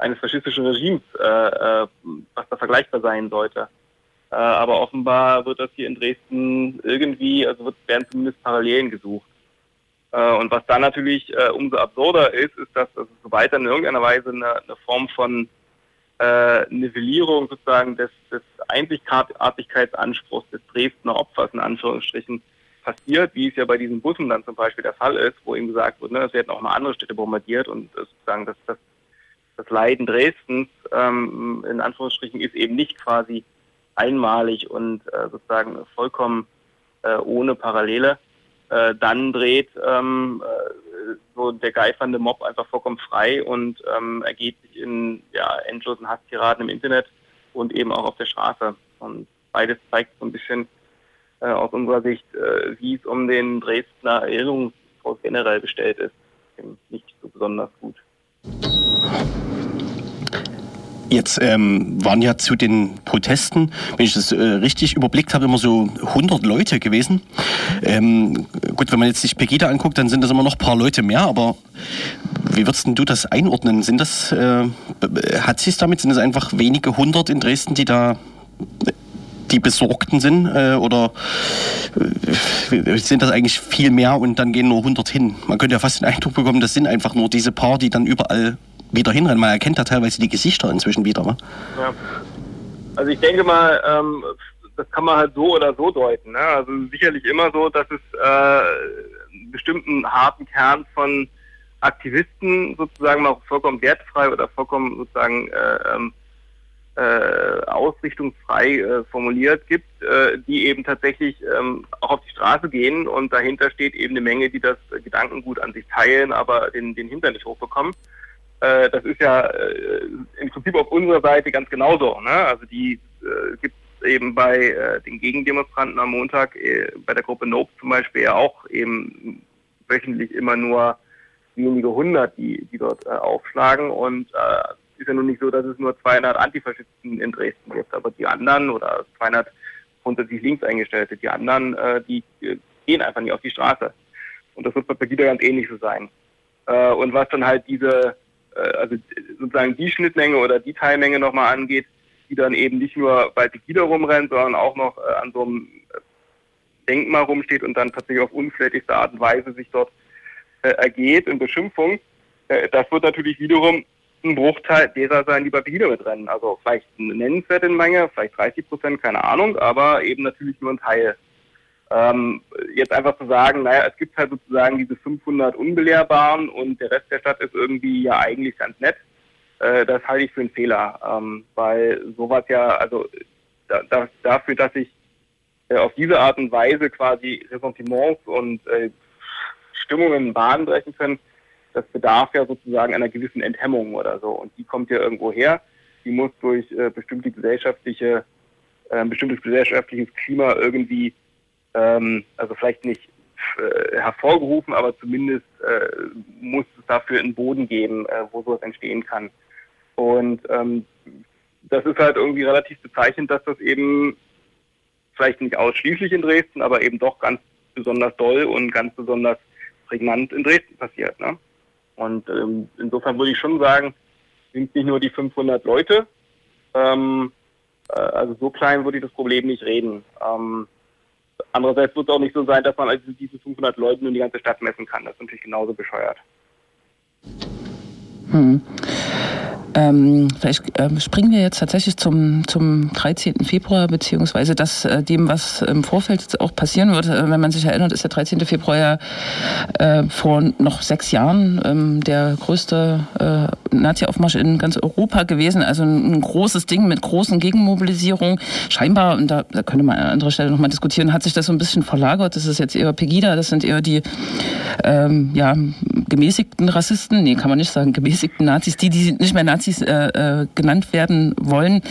eines faschistischen Regimes, äh, äh, was da vergleichbar sein sollte. Äh, aber offenbar wird das hier in Dresden irgendwie, also wird, werden zumindest Parallelen gesucht. Äh, und was dann natürlich äh, umso absurder ist, ist, dass, es weiter in irgendeiner Weise eine, eine Form von äh, Nivellierung sozusagen des, des Einzigartigkeitsanspruchs des Dresdner Opfers in Anführungsstrichen passiert, wie es ja bei diesen Bussen dann zum Beispiel der Fall ist, wo ihm gesagt wird, ne, es werden auch mal andere Städte bombardiert und äh, sozusagen das, das, das Leiden Dresdens ähm, in Anführungsstrichen ist eben nicht quasi einmalig und äh, sozusagen vollkommen äh, ohne Parallele. Äh, dann dreht ähm, äh, so der geifernde Mob einfach vollkommen frei und ähm, ergeht sich in ja, endlosen Hasstiraden im Internet und eben auch auf der Straße. Und beides zeigt so ein bisschen äh, aus unserer Sicht, äh, wie es um den Dresdner Erinnerungshaus generell bestellt ist. Nicht so besonders gut. Jetzt ähm, waren ja zu den Protesten, wenn ich das äh, richtig überblickt habe, immer so 100 Leute gewesen. Ähm, gut, wenn man jetzt sich Pegida anguckt, dann sind das immer noch ein paar Leute mehr, aber wie würdest du das einordnen? Sind das, äh, hat sich damit, sind es einfach wenige hundert in Dresden, die da die Besorgten sind äh, oder äh, sind das eigentlich viel mehr und dann gehen nur 100 hin? Man könnte ja fast den Eindruck bekommen, das sind einfach nur diese paar, die dann überall wieder hinrennen. Man erkennt da teilweise die Gesichter inzwischen wieder. Ne? Ja. Also ich denke mal, ähm, das kann man halt so oder so deuten. Ne? Also sicherlich immer so, dass es äh, einen bestimmten harten Kern von Aktivisten sozusagen mal vollkommen wertfrei oder vollkommen sozusagen äh, ähm, äh, ausrichtungsfrei äh, formuliert gibt, äh, die eben tatsächlich ähm, auch auf die Straße gehen und dahinter steht eben eine Menge, die das Gedankengut an sich teilen, aber den, den Hintern nicht hochbekommen. Äh, das ist ja äh, im Prinzip auf unserer Seite ganz genauso. Ne? Also die äh, gibt es eben bei äh, den Gegendemonstranten am Montag, äh, bei der Gruppe Nope zum Beispiel ja auch eben wöchentlich immer nur wenige hundert, die, die dort äh, aufschlagen und äh, ist ja nun nicht so, dass es nur 200 Antifaschisten in Dresden gibt, aber die anderen oder 200 grundsätzlich links eingestellte, die anderen, äh, die äh, gehen einfach nicht auf die Straße. Und das wird bei Pegida ganz ähnlich so sein. Äh, und was dann halt diese also sozusagen die Schnittmenge oder die Teilmenge nochmal angeht, die dann eben nicht nur bei Tequila rumrennt, sondern auch noch äh, an so einem Denkmal rumsteht und dann tatsächlich auf unflätigste Art und Weise sich dort äh, ergeht in Beschimpfung. Äh, das wird natürlich wiederum ein Bruchteil derer sein, die bei Pegida mitrennen. Also vielleicht eine nennenswerte Menge, vielleicht 30 Prozent, keine Ahnung, aber eben natürlich nur ein Teil. Ähm, jetzt einfach zu sagen, naja, es gibt halt sozusagen diese 500 Unbelehrbaren und der Rest der Stadt ist irgendwie ja eigentlich ganz nett, äh, das halte ich für einen Fehler, ähm, weil sowas ja, also da, da, dafür, dass ich äh, auf diese Art und Weise quasi Ressentiments und äh, Stimmungen Bahn brechen können, das bedarf ja sozusagen einer gewissen Enthemmung oder so. Und die kommt ja irgendwo her, die muss durch äh, bestimmte gesellschaftliche, äh, bestimmtes gesellschaftliches Klima irgendwie ähm, also vielleicht nicht äh, hervorgerufen, aber zumindest äh, muss es dafür einen Boden geben, äh, wo sowas entstehen kann. Und ähm, das ist halt irgendwie relativ bezeichnend, dass das eben vielleicht nicht ausschließlich in Dresden, aber eben doch ganz besonders doll und ganz besonders prägnant in Dresden passiert. Ne? Und ähm, insofern würde ich schon sagen, sind nicht nur die 500 Leute, ähm, äh, also so klein würde ich das Problem nicht reden. Ähm, andererseits wird es auch nicht so sein, dass man also diese 500 Leute nur die ganze Stadt messen kann. Das ist natürlich genauso bescheuert. Hm. Ähm, vielleicht äh, springen wir jetzt tatsächlich zum, zum 13. Februar, beziehungsweise das, äh, dem, was im Vorfeld auch passieren wird. Äh, wenn man sich erinnert, ist der 13. Februar ja äh, vor noch sechs Jahren ähm, der größte äh, Nazi-Aufmarsch in ganz Europa gewesen. Also ein, großes Ding mit großen Gegenmobilisierungen. Scheinbar, und da, da könnte man an anderer Stelle nochmal diskutieren, hat sich das so ein bisschen verlagert. Das ist jetzt eher Pegida, das sind eher die ähm, ja, gemäßigten Rassisten, nee, kann man nicht sagen, gemäßigten Nazis, die, die nicht mehr Nazis äh, äh, genannt werden wollen,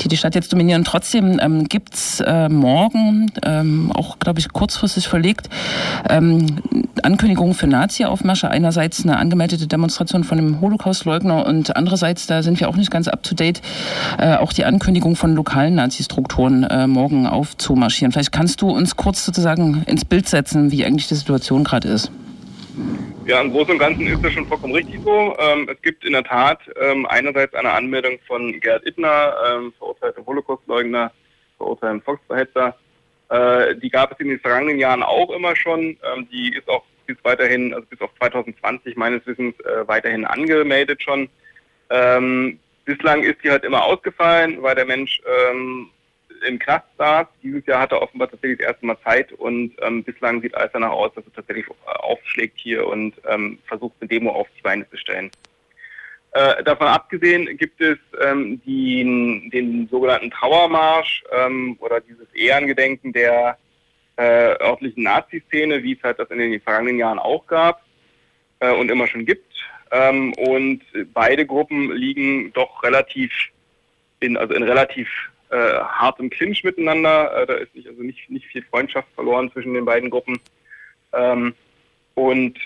die die Stadt jetzt dominieren. Trotzdem ähm, gibt's äh, morgen, ähm, auch glaube ich kurzfristig verlegt, ähm, Ankündigungen für Nazi-Aufmärsche. Einerseits eine angemeldete Demonstration von einem Holocaust-Leugner und andererseits, da sind wir auch nicht ganz up-to-date, äh, auch die Ankündigung von lokalen Nazi-Strukturen äh, morgen aufzumarschieren. Vielleicht kannst du uns kurz sozusagen ins Bild setzen, wie eigentlich die Situation gerade ist. Ja, im Großen und Ganzen ist das schon vollkommen richtig so. Ähm, es gibt in der Tat ähm, einerseits eine Anmeldung von Gerd Ittner, ähm, verurteiltem Holocaustleugner, verurteiltem Volksverhetzer. Äh, die gab es in den vergangenen Jahren auch immer schon. Ähm, die ist auch bis weiterhin, also bis auf 2020 meines Wissens äh, weiterhin angemeldet schon. Ähm, bislang ist die halt immer ausgefallen, weil der Mensch ähm, im Knast saß. Dieses Jahr hat er offenbar tatsächlich das erste Mal Zeit und ähm, bislang sieht alles danach aus, dass er tatsächlich aufschlägt hier und ähm, versucht, eine Demo auf die Beine zu stellen. Äh, davon abgesehen gibt es ähm, die, den sogenannten Trauermarsch ähm, oder dieses Ehrengedenken der äh, örtlichen Nazi-Szene, wie es halt das in den vergangenen Jahren auch gab äh, und immer schon gibt. Ähm, und beide Gruppen liegen doch relativ in, also in relativ äh, hart im Clinch miteinander. Äh, da ist nicht, also nicht, nicht viel Freundschaft verloren zwischen den beiden Gruppen. Ähm, und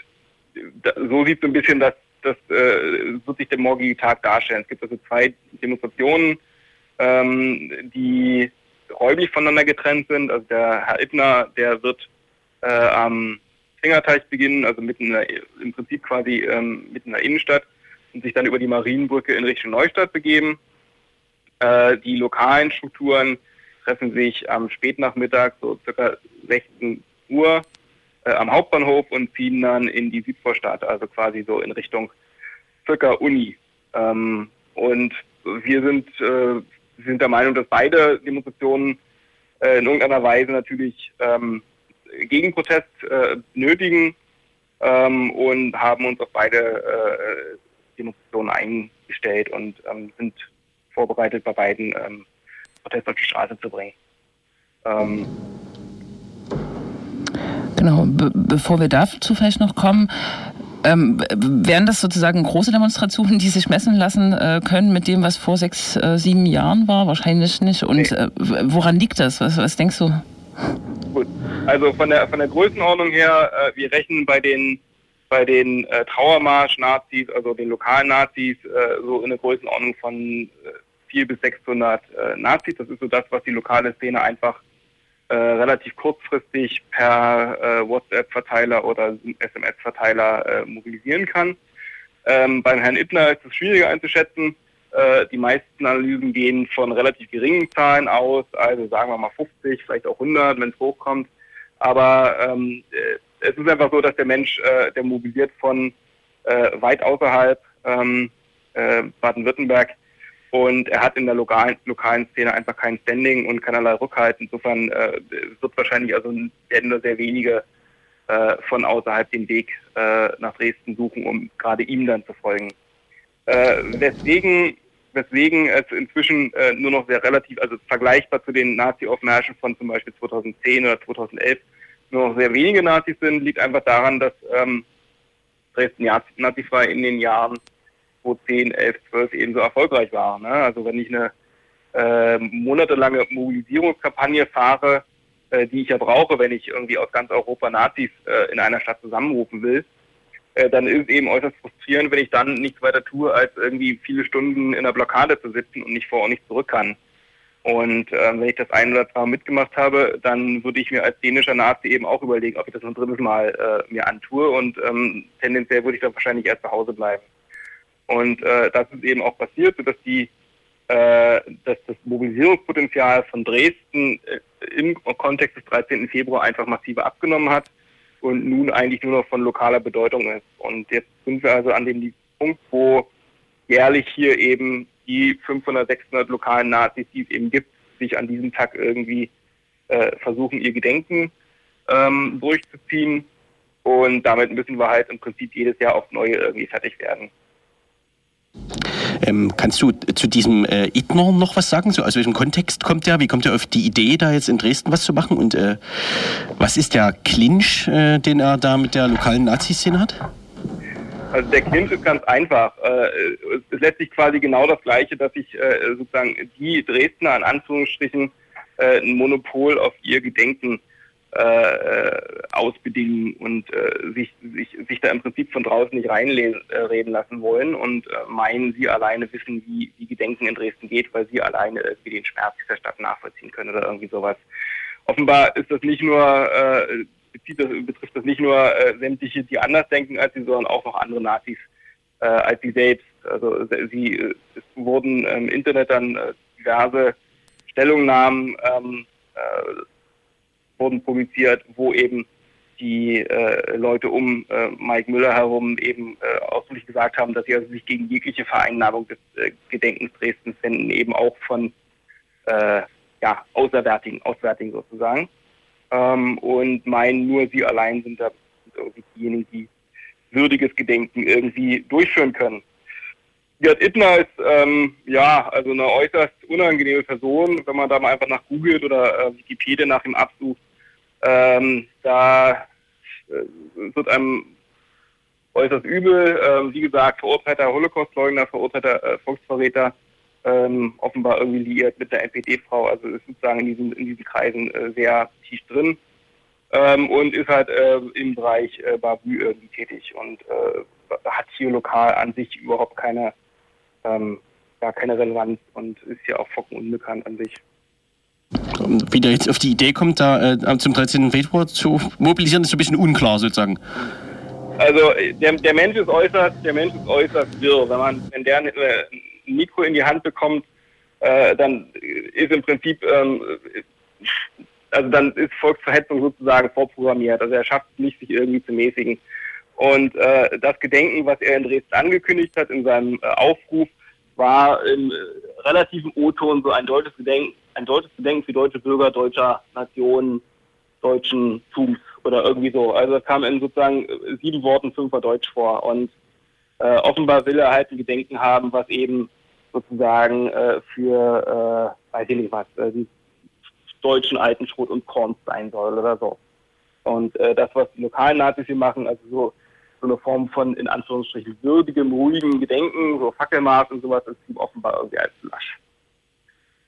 da, so sieht so ein bisschen das, das äh, wird sich der morgige Tag darstellen. Es gibt also zwei Demonstrationen, ähm, die räumlich voneinander getrennt sind. Also der Herr Ittner, der wird äh, am Fingerteich beginnen, also mitten in der, im Prinzip quasi ähm, mitten in der Innenstadt und sich dann über die Marienbrücke in Richtung Neustadt begeben. Äh, die lokalen Strukturen treffen sich am Spätnachmittag, so circa 16 Uhr, äh, am Hauptbahnhof und ziehen dann in die Südvorstadt, also quasi so in Richtung circa Uni. Ähm, und wir sind, äh, sind der Meinung, dass beide Demonstrationen äh, in irgendeiner Weise natürlich ähm, Gegenprotest äh, nötigen ähm, und haben uns auf beide äh, Demonstrationen eingestellt und ähm, sind vorbereitet, bei beiden ähm, Protest auf die Straße zu bringen. Ähm, genau, Be bevor wir dazu vielleicht noch kommen, ähm, wären das sozusagen große Demonstrationen, die sich messen lassen äh, können mit dem, was vor sechs, äh, sieben Jahren war? Wahrscheinlich nicht. Und äh, woran liegt das? Was, was, denkst du? Gut, also von der von der Größenordnung her, äh, wir rechnen bei den bei den äh, Trauermarsch-Nazis, also den lokalen Nazis, äh, so in der Größenordnung von äh, 400 bis 600 äh, Nazis. Das ist so das, was die lokale Szene einfach äh, relativ kurzfristig per äh, WhatsApp-Verteiler oder SMS-Verteiler äh, mobilisieren kann. Ähm, beim Herrn Ittner ist es schwieriger einzuschätzen. Äh, die meisten Analysen gehen von relativ geringen Zahlen aus, also sagen wir mal 50, vielleicht auch 100, wenn es hochkommt. Aber ähm, äh, es ist einfach so, dass der Mensch, äh, der mobilisiert von äh, weit außerhalb ähm, äh, Baden-Württemberg und er hat in der lokalen, lokalen Szene einfach kein Standing und keinerlei Rückhalt. Insofern äh, wird wahrscheinlich also werden nur sehr wenige äh, von außerhalb den Weg äh, nach Dresden suchen, um gerade ihm dann zu folgen. Äh, weswegen, weswegen es inzwischen äh, nur noch sehr relativ, also vergleichbar zu den Nazi-Aufmärschen von zum Beispiel 2010 oder 2011 nur noch sehr wenige Nazis sind, liegt einfach daran, dass ähm, Dresden nazifrei in den Jahren 2010, 11, 12 eben so erfolgreich war. Ne? Also wenn ich eine äh, monatelange Mobilisierungskampagne fahre, äh, die ich ja brauche, wenn ich irgendwie aus ganz Europa Nazis äh, in einer Stadt zusammenrufen will, äh, dann ist es eben äußerst frustrierend, wenn ich dann nichts weiter tue, als irgendwie viele Stunden in der Blockade zu sitzen und nicht vor und nicht zurück kann. Und äh, wenn ich das ein oder zwei Mal mitgemacht habe, dann würde ich mir als dänischer Nazi eben auch überlegen, ob ich das ein drittes Mal äh, mir antue. Und ähm, tendenziell würde ich dann wahrscheinlich erst zu Hause bleiben. Und äh, das ist eben auch passiert, sodass die äh, dass das Mobilisierungspotenzial von Dresden äh, im Kontext des 13. Februar einfach massiv abgenommen hat und nun eigentlich nur noch von lokaler Bedeutung ist. Und jetzt sind wir also an dem Punkt, wo jährlich hier eben die 500, 600 lokalen Nazis, die es eben gibt, sich an diesem Tag irgendwie äh, versuchen, ihr Gedenken ähm, durchzuziehen. Und damit müssen wir halt im Prinzip jedes Jahr aufs Neue irgendwie fertig werden. Ähm, kannst du zu diesem äh, Idner noch was sagen? So, aus welchem Kontext kommt der? Wie kommt er auf die Idee, da jetzt in Dresden was zu machen? Und äh, was ist der Clinch, äh, den er da mit der lokalen Nazi-Szene hat? Also der Clinch ist ganz einfach. Äh, es ist letztlich quasi genau das Gleiche, dass sich äh, sozusagen die Dresdner in Anführungsstrichen äh, ein Monopol auf ihr Gedenken äh, ausbedingen und äh, sich, sich, sich da im Prinzip von draußen nicht reinreden äh, lassen wollen und äh, meinen, sie alleine wissen, wie, wie Gedenken in Dresden geht, weil sie alleine irgendwie den Schmerz dieser Stadt nachvollziehen können oder irgendwie sowas. Offenbar ist das nicht nur, äh, das, betrifft das nicht nur äh, sämtliche, die anders denken als sie, sondern auch noch andere Nazis äh, als sie selbst. Also sie äh, es wurden im Internet dann äh, diverse Stellungnahmen ähm, äh, wurden publiziert, wo eben die äh, Leute um äh, Mike Müller herum eben äh, ausdrücklich gesagt haben, dass sie also sich gegen jegliche Vereinnahmung des äh, Gedenkens Dresdens wenden, eben auch von äh, ja, Außerwärtigen, Auswärtigen sozusagen. Ähm, und meinen, nur sie allein sind da irgendwie diejenigen, die würdiges Gedenken irgendwie durchführen können. Gerd Ittner ist ähm, ja also eine äußerst unangenehme Person, wenn man da mal einfach nach googelt oder äh, Wikipedia nach ihm absucht. Ähm, da äh, wird einem äußerst übel, ähm, wie gesagt, verurteilter Holocaustleugner, verurteilter äh, Volksverräter, ähm, offenbar irgendwie liiert mit der NPD-Frau, also ist sozusagen in diesen, in diesen Kreisen äh, sehr tief drin. Ähm, und ist halt äh, im Bereich äh, Babü irgendwie tätig und äh, hat hier lokal an sich überhaupt keine ähm, gar keine Relevanz und ist ja auch vocken unbekannt an sich. Wie der jetzt auf die Idee kommt, da äh, zum 13. Februar zu mobilisieren, ist ein bisschen unklar sozusagen. Also der, der Mensch ist äußerst, der Mensch ist äußerst wirr. Wenn man, wenn der ein Mikro in die Hand bekommt, äh, dann ist im Prinzip, ähm, also dann ist Volksverhetzung sozusagen vorprogrammiert. Also er schafft es nicht, sich irgendwie zu mäßigen. Und äh, das Gedenken, was er in Dresden angekündigt hat in seinem äh, Aufruf, war im äh, relativen O-Ton so ein deutsches Gedenken, ein deutsches Gedenken für deutsche Bürger deutscher Nation, deutschen Tums oder irgendwie so. Also das kam in sozusagen äh, sieben Worten fünfer Deutsch vor. Und äh, offenbar will er halt ein Gedenken haben, was eben sozusagen äh, für, äh, weiß ich nicht was, äh, die deutschen alten Schrot und Korn sein soll oder so. Und äh, das, was die lokalen Nazis hier machen, also so so eine Form von, in Anführungsstrichen, würdigem, ruhigem Gedenken, so Fackelmaß und sowas, ist ihm offenbar irgendwie als lasch.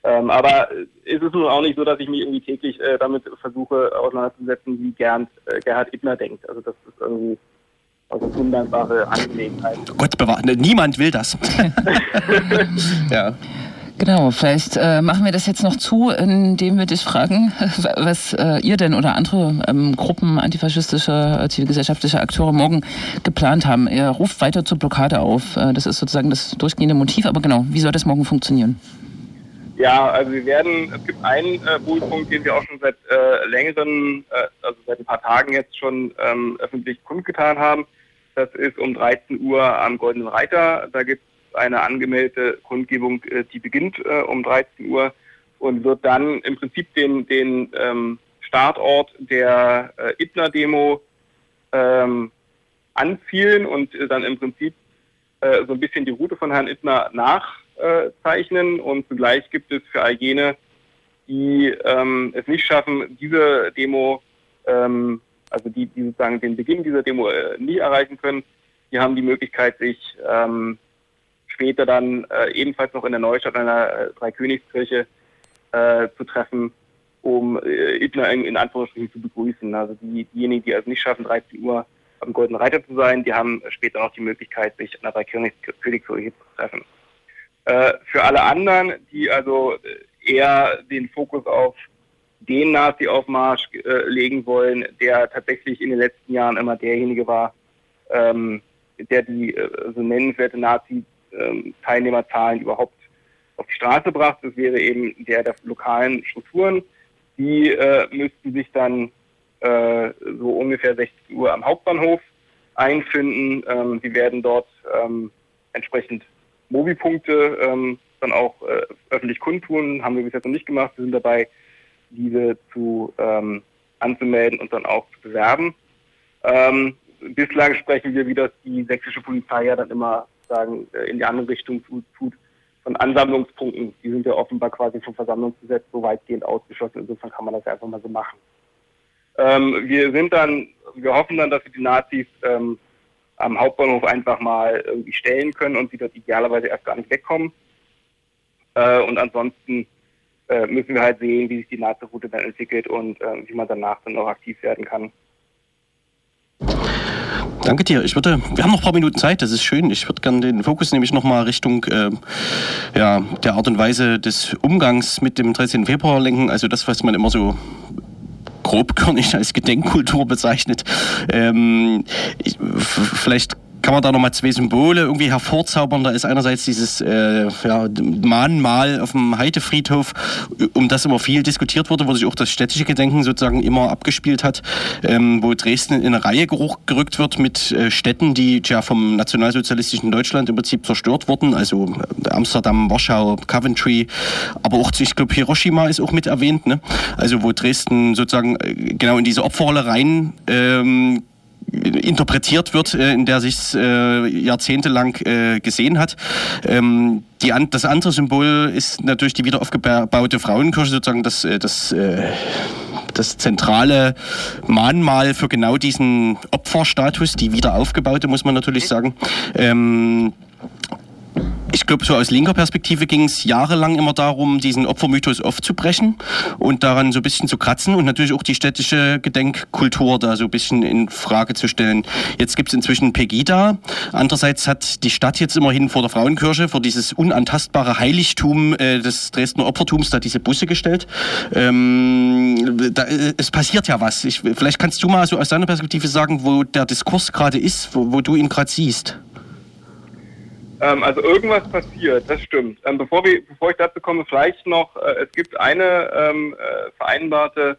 Ähm, aber ist es nun auch nicht so, dass ich mich irgendwie täglich äh, damit versuche auseinanderzusetzen, wie gern äh, Gerhard Ibner denkt. Also das ist irgendwie also eine undankbare Angelegenheit. Gott bewahre, niemand will das. ja. Genau, vielleicht äh, machen wir das jetzt noch zu, indem wir dich fragen, was äh, ihr denn oder andere ähm, Gruppen antifaschistischer, äh, zivilgesellschaftlicher Akteure morgen geplant haben. Ihr ruft weiter zur Blockade auf. Äh, das ist sozusagen das durchgehende Motiv, aber genau, wie soll das morgen funktionieren? Ja, also wir werden, es gibt einen äh, Wohlpunkt, den wir auch schon seit äh, längeren, äh, also seit ein paar Tagen jetzt schon ähm, öffentlich kundgetan haben. Das ist um 13 Uhr am Goldenen Reiter. Da gibt eine angemeldete Kundgebung, äh, die beginnt äh, um 13 Uhr und wird dann im Prinzip den, den ähm, Startort der äh, Itner-Demo ähm, anzielen und äh, dann im Prinzip äh, so ein bisschen die Route von Herrn Ittner nachzeichnen. und zugleich gibt es für all jene, die ähm, es nicht schaffen, diese Demo, ähm, also die, die sozusagen den Beginn dieser Demo äh, nie erreichen können, die haben die Möglichkeit, sich ähm, später dann äh, ebenfalls noch in der Neustadt einer äh, Dreikönigskirche äh, zu treffen, um äh, Idner in, in Anführungsstrichen zu begrüßen. Also die, diejenigen, die es nicht schaffen, 13 Uhr am Goldenen Reiter zu sein. Die haben später noch die Möglichkeit, sich an der Dreikönigskirche zu treffen. Äh, für alle anderen, die also eher den Fokus auf den Nazi-Aufmarsch äh, legen wollen, der tatsächlich in den letzten Jahren immer derjenige war, ähm, der die äh, so nennenswerte Nazi-Teilnehmerzahlen überhaupt auf die Straße brachte. Das wäre eben der der lokalen Strukturen. Die äh, müssten sich dann äh, so ungefähr 16 Uhr am Hauptbahnhof einfinden. Ähm, sie werden dort ähm, entsprechend Mobipunkte ähm, dann auch äh, öffentlich kundtun. Haben wir bis jetzt noch nicht gemacht. Wir sind dabei, diese zu ähm, anzumelden und dann auch zu bewerben. Ähm, bislang sprechen wir, wie das die sächsische Polizei ja dann immer sagen, äh, in die andere Richtung tut, von Ansammlungspunkten. Die sind ja offenbar quasi vom Versammlungsgesetz so weitgehend ausgeschlossen. Insofern kann man das ja einfach mal so machen. Ähm, wir sind dann, wir hoffen dann, dass wir die Nazis ähm, am Hauptbahnhof einfach mal irgendwie stellen können und sie dort idealerweise erst gar nicht wegkommen. Äh, und ansonsten äh, müssen wir halt sehen, wie sich die Nazi-Route dann entwickelt und äh, wie man danach dann auch aktiv werden kann. Danke dir. Ich würde, wir haben noch ein paar Minuten Zeit, das ist schön. Ich würde gerne den Fokus nämlich nochmal Richtung äh, ja, der Art und Weise des Umgangs mit dem 13. Februar lenken. Also das, was man immer so grobkörnig als Gedenkkultur bezeichnet. Ähm, ich, vielleicht kann man da nochmal zwei Symbole irgendwie hervorzaubern. Da ist einerseits dieses äh, ja, Mahnmal auf dem Heidefriedhof, um das immer viel diskutiert wurde, wo sich auch das städtische Gedenken sozusagen immer abgespielt hat, ähm, wo Dresden in eine Reihe gerückt wird mit äh, Städten, die ja vom nationalsozialistischen Deutschland im Prinzip zerstört wurden. Also äh, Amsterdam, Warschau, Coventry, aber auch, ich glaube, Hiroshima ist auch mit erwähnt. Ne? Also wo Dresden sozusagen äh, genau in diese Opferrolle rein ähm, interpretiert wird, äh, in der sich äh, jahrzehntelang äh, gesehen hat. Ähm, die, das andere Symbol ist natürlich die wieder aufgebaute Frauenkirche, sozusagen das, äh, das, äh, das zentrale Mahnmal für genau diesen Opferstatus, die wieder aufgebaute, muss man natürlich sagen. Ähm, ich glaube, so aus linker Perspektive ging es jahrelang immer darum, diesen Opfermythos aufzubrechen und daran so ein bisschen zu kratzen und natürlich auch die städtische Gedenkkultur da so ein bisschen in Frage zu stellen. Jetzt gibt es inzwischen Pegida. Andererseits hat die Stadt jetzt immerhin vor der Frauenkirche, vor dieses unantastbare Heiligtum äh, des Dresdner Opfertums, da diese Busse gestellt. Ähm, da, äh, es passiert ja was. Ich, vielleicht kannst du mal so aus deiner Perspektive sagen, wo der Diskurs gerade ist, wo, wo du ihn gerade siehst. Ähm, also irgendwas passiert, das stimmt. Ähm, bevor, wir, bevor ich dazu komme, vielleicht noch, äh, es gibt eine ähm, äh, vereinbarte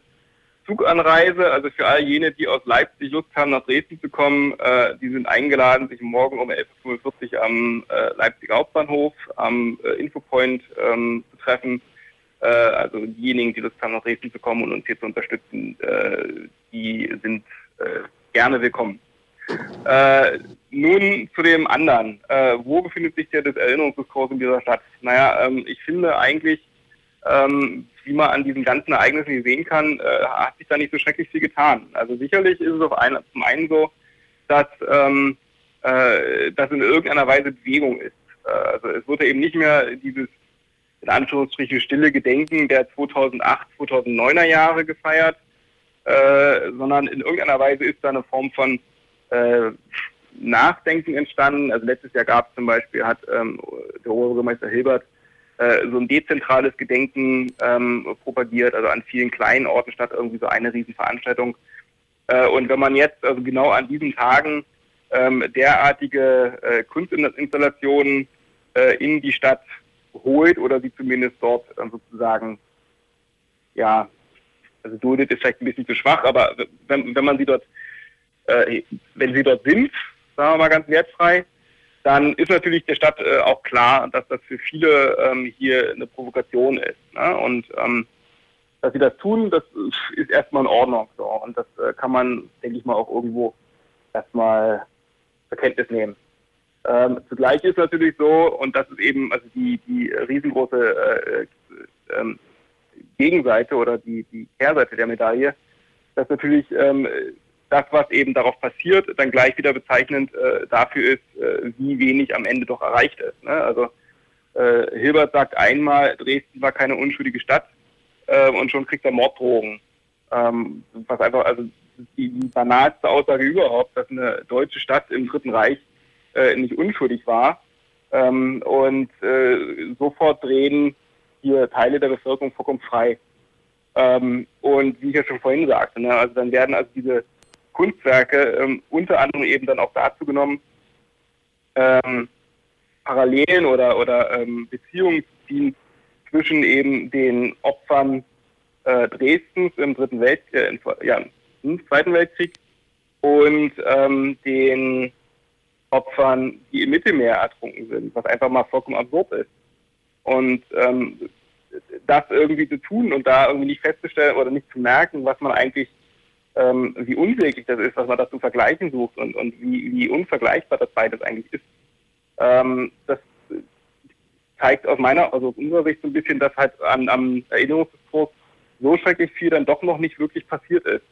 Zuganreise, also für all jene, die aus Leipzig Lust haben, nach Dresden zu kommen, äh, die sind eingeladen, sich morgen um 11.45 Uhr am äh, Leipziger Hauptbahnhof, am äh, Infopoint ähm, zu treffen. Äh, also diejenigen, die Lust haben, nach Dresden zu kommen und uns hier zu unterstützen, äh, die sind äh, gerne willkommen. Nun zu dem anderen. Äh, wo befindet sich der Erinnerungsdiskurs in dieser Stadt? Naja, ähm, ich finde eigentlich, ähm, wie man an diesen ganzen Ereignissen sehen kann, äh, hat sich da nicht so schrecklich viel getan. Also sicherlich ist es auf ein, zum einen so, dass ähm, äh, das in irgendeiner Weise Bewegung ist. Äh, also es wurde eben nicht mehr dieses in Anführungsstrichen stille Gedenken der 2008, 2009er Jahre gefeiert, äh, sondern in irgendeiner Weise ist da eine Form von äh, Nachdenken entstanden. Also letztes Jahr gab es zum Beispiel, hat ähm, der Oberbürgermeister Hilbert äh, so ein dezentrales Gedenken ähm, propagiert, also an vielen kleinen Orten statt irgendwie so eine Riesenveranstaltung. Äh, und wenn man jetzt also genau an diesen Tagen ähm, derartige äh, Kunstinstallationen äh, in die Stadt holt oder sie zumindest dort äh, sozusagen, ja, also duldet ist vielleicht ein bisschen zu schwach, aber wenn, wenn man sie dort äh, wenn sie dort sind, sagen wir mal ganz wertfrei, dann ist natürlich der Stadt äh, auch klar, dass das für viele ähm, hier eine Provokation ist. Ne? Und ähm, dass sie das tun, das ist erstmal in Ordnung. So. Und das äh, kann man, denke ich mal, auch irgendwo erstmal zur Kenntnis nehmen. Ähm, zugleich ist natürlich so, und das ist eben also die, die riesengroße äh, äh, ähm, Gegenseite oder die, die Kehrseite der Medaille, dass natürlich ähm, das, was eben darauf passiert, dann gleich wieder bezeichnend äh, dafür ist, äh, wie wenig am Ende doch erreicht ist. Ne? Also äh, Hilbert sagt einmal, Dresden war keine unschuldige Stadt äh, und schon kriegt er Morddrohungen. Ähm, was einfach, also die, banalste Aussage überhaupt, dass eine deutsche Stadt im Dritten Reich äh, nicht unschuldig war. Ähm, und äh, sofort drehen hier Teile der Bevölkerung vollkommen frei. Ähm, und wie ich ja schon vorhin sagte, ne, also dann werden also diese Kunstwerke ähm, unter anderem eben dann auch dazu genommen, ähm, Parallelen oder, oder ähm, Beziehungen zu ziehen zwischen eben den Opfern äh, Dresdens im Dritten Weltkrieg, äh, ja, im Zweiten Weltkrieg und ähm, den Opfern, die im Mittelmeer ertrunken sind, was einfach mal vollkommen absurd ist. Und ähm, das irgendwie zu tun und da irgendwie nicht festzustellen oder nicht zu merken, was man eigentlich, ähm, wie unwirklich das ist, was man da zu vergleichen sucht und, und wie, wie unvergleichbar das beides eigentlich ist. Ähm, das zeigt aus meiner, also aus unserer Sicht so ein bisschen, dass halt am, am Erinnerungsdiskurs so schrecklich viel dann doch noch nicht wirklich passiert ist.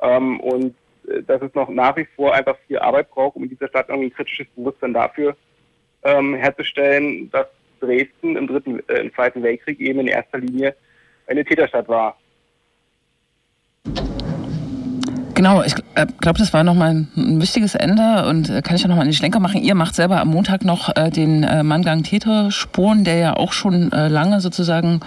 Ähm, und äh, dass es noch nach wie vor einfach viel Arbeit braucht, um in dieser Stadt irgendwie ein kritisches Bewusstsein dafür ähm, herzustellen, dass Dresden im, dritten, äh, im Zweiten Weltkrieg eben in erster Linie eine Täterstadt war. Genau, ich äh, glaube, das war nochmal ein, ein wichtiges Ende und äh, kann ich ja nochmal einen Schlenker machen. Ihr macht selber am Montag noch äh, den äh, Manngang Täterspuren, der ja auch schon äh, lange sozusagen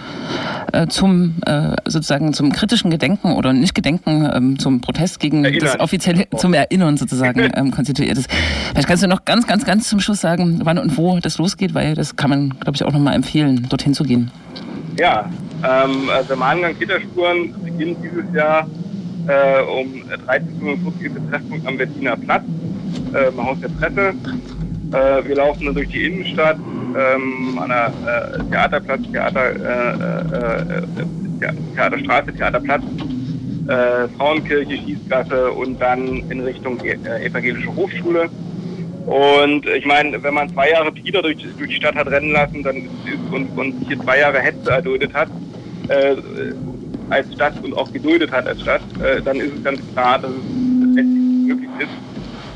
äh, zum äh, sozusagen zum kritischen Gedenken oder nicht Gedenken, ähm, zum Protest gegen Erinnern. das offizielle, zum Erinnern sozusagen ähm, konstituiert ist. Vielleicht kannst du noch ganz, ganz, ganz zum Schluss sagen, wann und wo das losgeht, weil das kann man, glaube ich, auch nochmal empfehlen, dorthin zu gehen. Ja, ähm, also der Mahngang Täterspuren beginnt dieses Jahr äh, um 13.45 Uhr ist der Treffpunkt am Berliner Platz, äh, im Haus der Presse. Äh, wir laufen dann durch die Innenstadt, ähm, an der äh, Theaterplatz, Theater, äh, äh, äh, Theaterstraße, Theaterplatz, Frauenkirche, Schießgasse und dann in Richtung äh, Evangelische Hochschule. Und ich meine, wenn man zwei Jahre Peter durch, durch die Stadt hat rennen lassen dann ist, und, und hier zwei Jahre Hetze erduldet hat, äh, als Stadt und auch geduldet hat als Stadt, äh, dann ist es ganz klar, dass es letztlich möglich ist,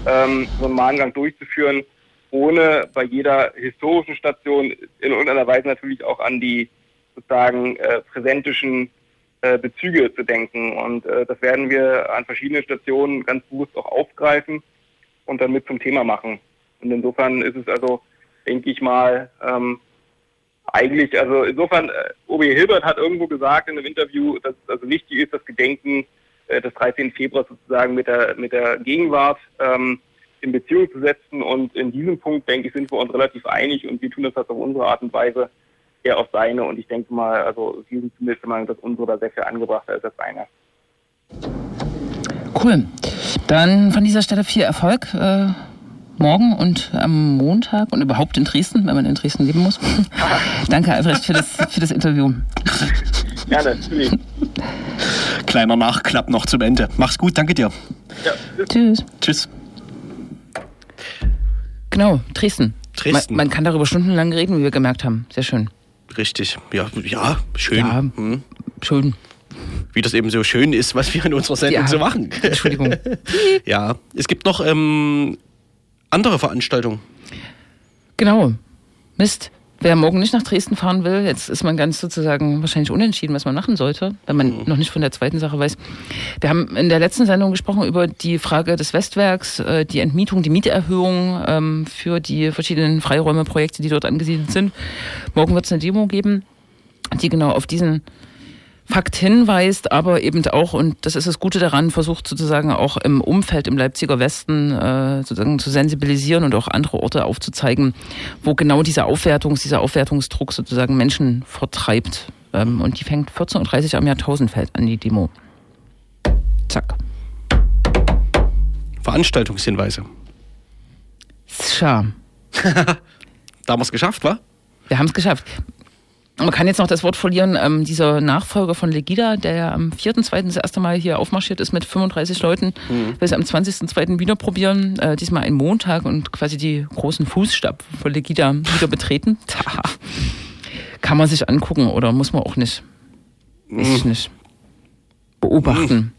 ähm, so einen Mahngang durchzuführen, ohne bei jeder historischen Station in irgendeiner Weise natürlich auch an die sozusagen äh, präsentischen äh, Bezüge zu denken. Und äh, das werden wir an verschiedenen Stationen ganz bewusst auch aufgreifen und dann mit zum Thema machen. Und insofern ist es also, denke ich mal, ähm, eigentlich, also insofern, äh, Obi Hilbert hat irgendwo gesagt in einem Interview, dass also wichtig ist, das Gedenken äh, des 13. Februar sozusagen mit der, mit der Gegenwart ähm, in Beziehung zu setzen. Und in diesem Punkt, denke ich, sind wir uns relativ einig und wir tun das halt auf unsere Art und Weise eher auf seine. Und ich denke mal, also wir sind zumindest der Meinung, dass unsere da sehr viel angebrachter ist als seine. Cool. Dann von dieser Stelle viel Erfolg. Äh morgen und am Montag und überhaupt in Dresden, wenn man in Dresden leben muss. Danke, Albrecht, für das, für das Interview. Gerne, natürlich. Kleiner Nachklapp noch zum Ende. Mach's gut, danke dir. Ja, Tschüss. Tschüss. Genau, Dresden. Dresden. Man, man kann darüber stundenlang reden, wie wir gemerkt haben. Sehr schön. Richtig. Ja, ja schön. Ja. Hm. Schön. Wie das eben so schön ist, was wir in unserer Sendung Ja. so machen. Entschuldigung. ja, es gibt noch ähm, andere Veranstaltungen. Genau. Mist. Wer morgen nicht nach Dresden fahren will, jetzt ist man ganz sozusagen wahrscheinlich unentschieden, was man machen sollte, wenn man noch nicht von der zweiten Sache weiß. Wir haben in der letzten Sendung gesprochen über die Frage des Westwerks, äh, die Entmietung, die Mieterhöhung ähm, für die verschiedenen Freiräumeprojekte, die dort angesiedelt sind. Morgen wird es eine Demo geben, die genau auf diesen Fakt hinweist, aber eben auch, und das ist das Gute daran, versucht sozusagen auch im Umfeld im Leipziger Westen äh, sozusagen zu sensibilisieren und auch andere Orte aufzuzeigen, wo genau dieser Aufwertungs, dieser Aufwertungsdruck sozusagen Menschen vertreibt. Ähm, und die fängt 14.30 Uhr am Jahrtausendfeld an, die Demo. Zack. Veranstaltungshinweise. Tja, Da haben wir es geschafft, wa? wir haben es geschafft. Man kann jetzt noch das Wort verlieren, ähm, dieser Nachfolger von Legida, der ja am 4.2. das erste Mal hier aufmarschiert ist mit 35 Leuten, will es am 20.2. wieder probieren, äh, diesmal ein Montag und quasi die großen Fußstapfen von Legida wieder betreten. Tja, kann man sich angucken oder muss man auch nicht. Weiß ich nicht. Beobachten.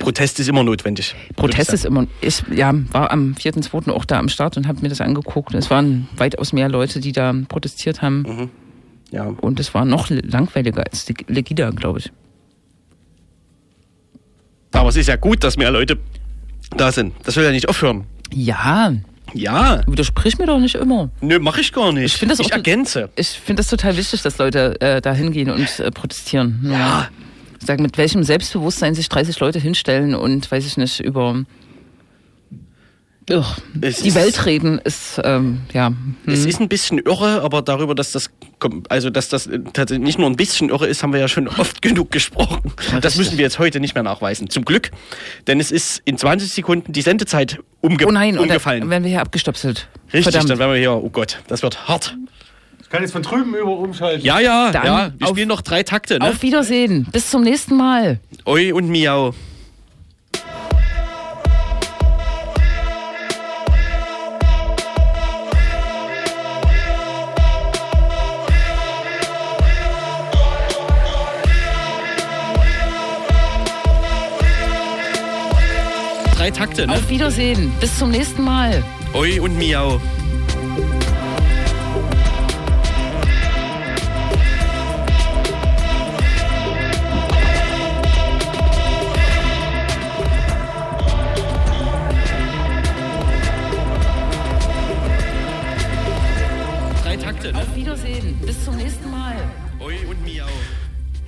Protest ist immer notwendig. Protest ist immer, ich ja, war am 4.2. auch da am Start und habe mir das angeguckt. Es waren weitaus mehr Leute, die da protestiert haben. ich sagen. Ja. Und es war noch langweiliger als die Legida, glaube ich. Aber es ist ja gut, dass mehr Leute da sind. Das soll ja nicht aufhören. Ja, Ja. widersprich mir doch nicht immer. Nö, mache ich gar nicht. Ich das auch- ergänze. Ich finde das total wichtig, dass Leute äh, da hingehen und äh, protestieren. Nur Ja. Sagen, mit welchem Selbstbewusstsein sich 30 Leute hinstellen und, weiß ich nicht, über Ugh, die Welt reden, ist, ähm, ja. hm. Es ist ein bisschen irre, aber darüber, dass das, also dass das äh, tatsächlich nicht nur ein bisschen irre ist, haben wir ja schon oft genug gesprochen. Das richtig. müssen wir jetzt heute nicht mehr nachweisen. Zum Glück, denn es ist in 20 Sekunden die Sendezeit umge Oh nein, umgefallen. dann werden wir hier abgestopselt. Richtig, Verdammt. dann werden wir hier, oh Gott, das wird hart. Kann jetzt von drüben über umschalten. Ja, ja, Dann ja, wir auf- spielen noch drei Takte, ne? Auf Wiedersehen. Bis zum nächsten Mal. Oi und Miau. Drei Takte, ne? Auf Wiedersehen. Bis zum nächsten Mal. Oi und Miau.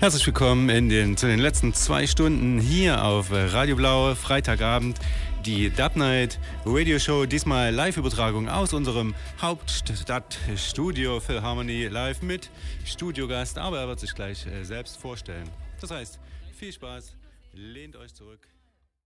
Herzlich willkommen in den, zu den letzten zwei Stunden hier auf Radio Blau, Freitagabend. Die Dub Night Radio Show, diesmal Live-Übertragung aus unserem Hauptstadtstudio Philharmony live mit Studiogast, aber er wird sich gleich äh, selbst vorstellen. Das heißt, viel Spaß, lehnt euch zurück.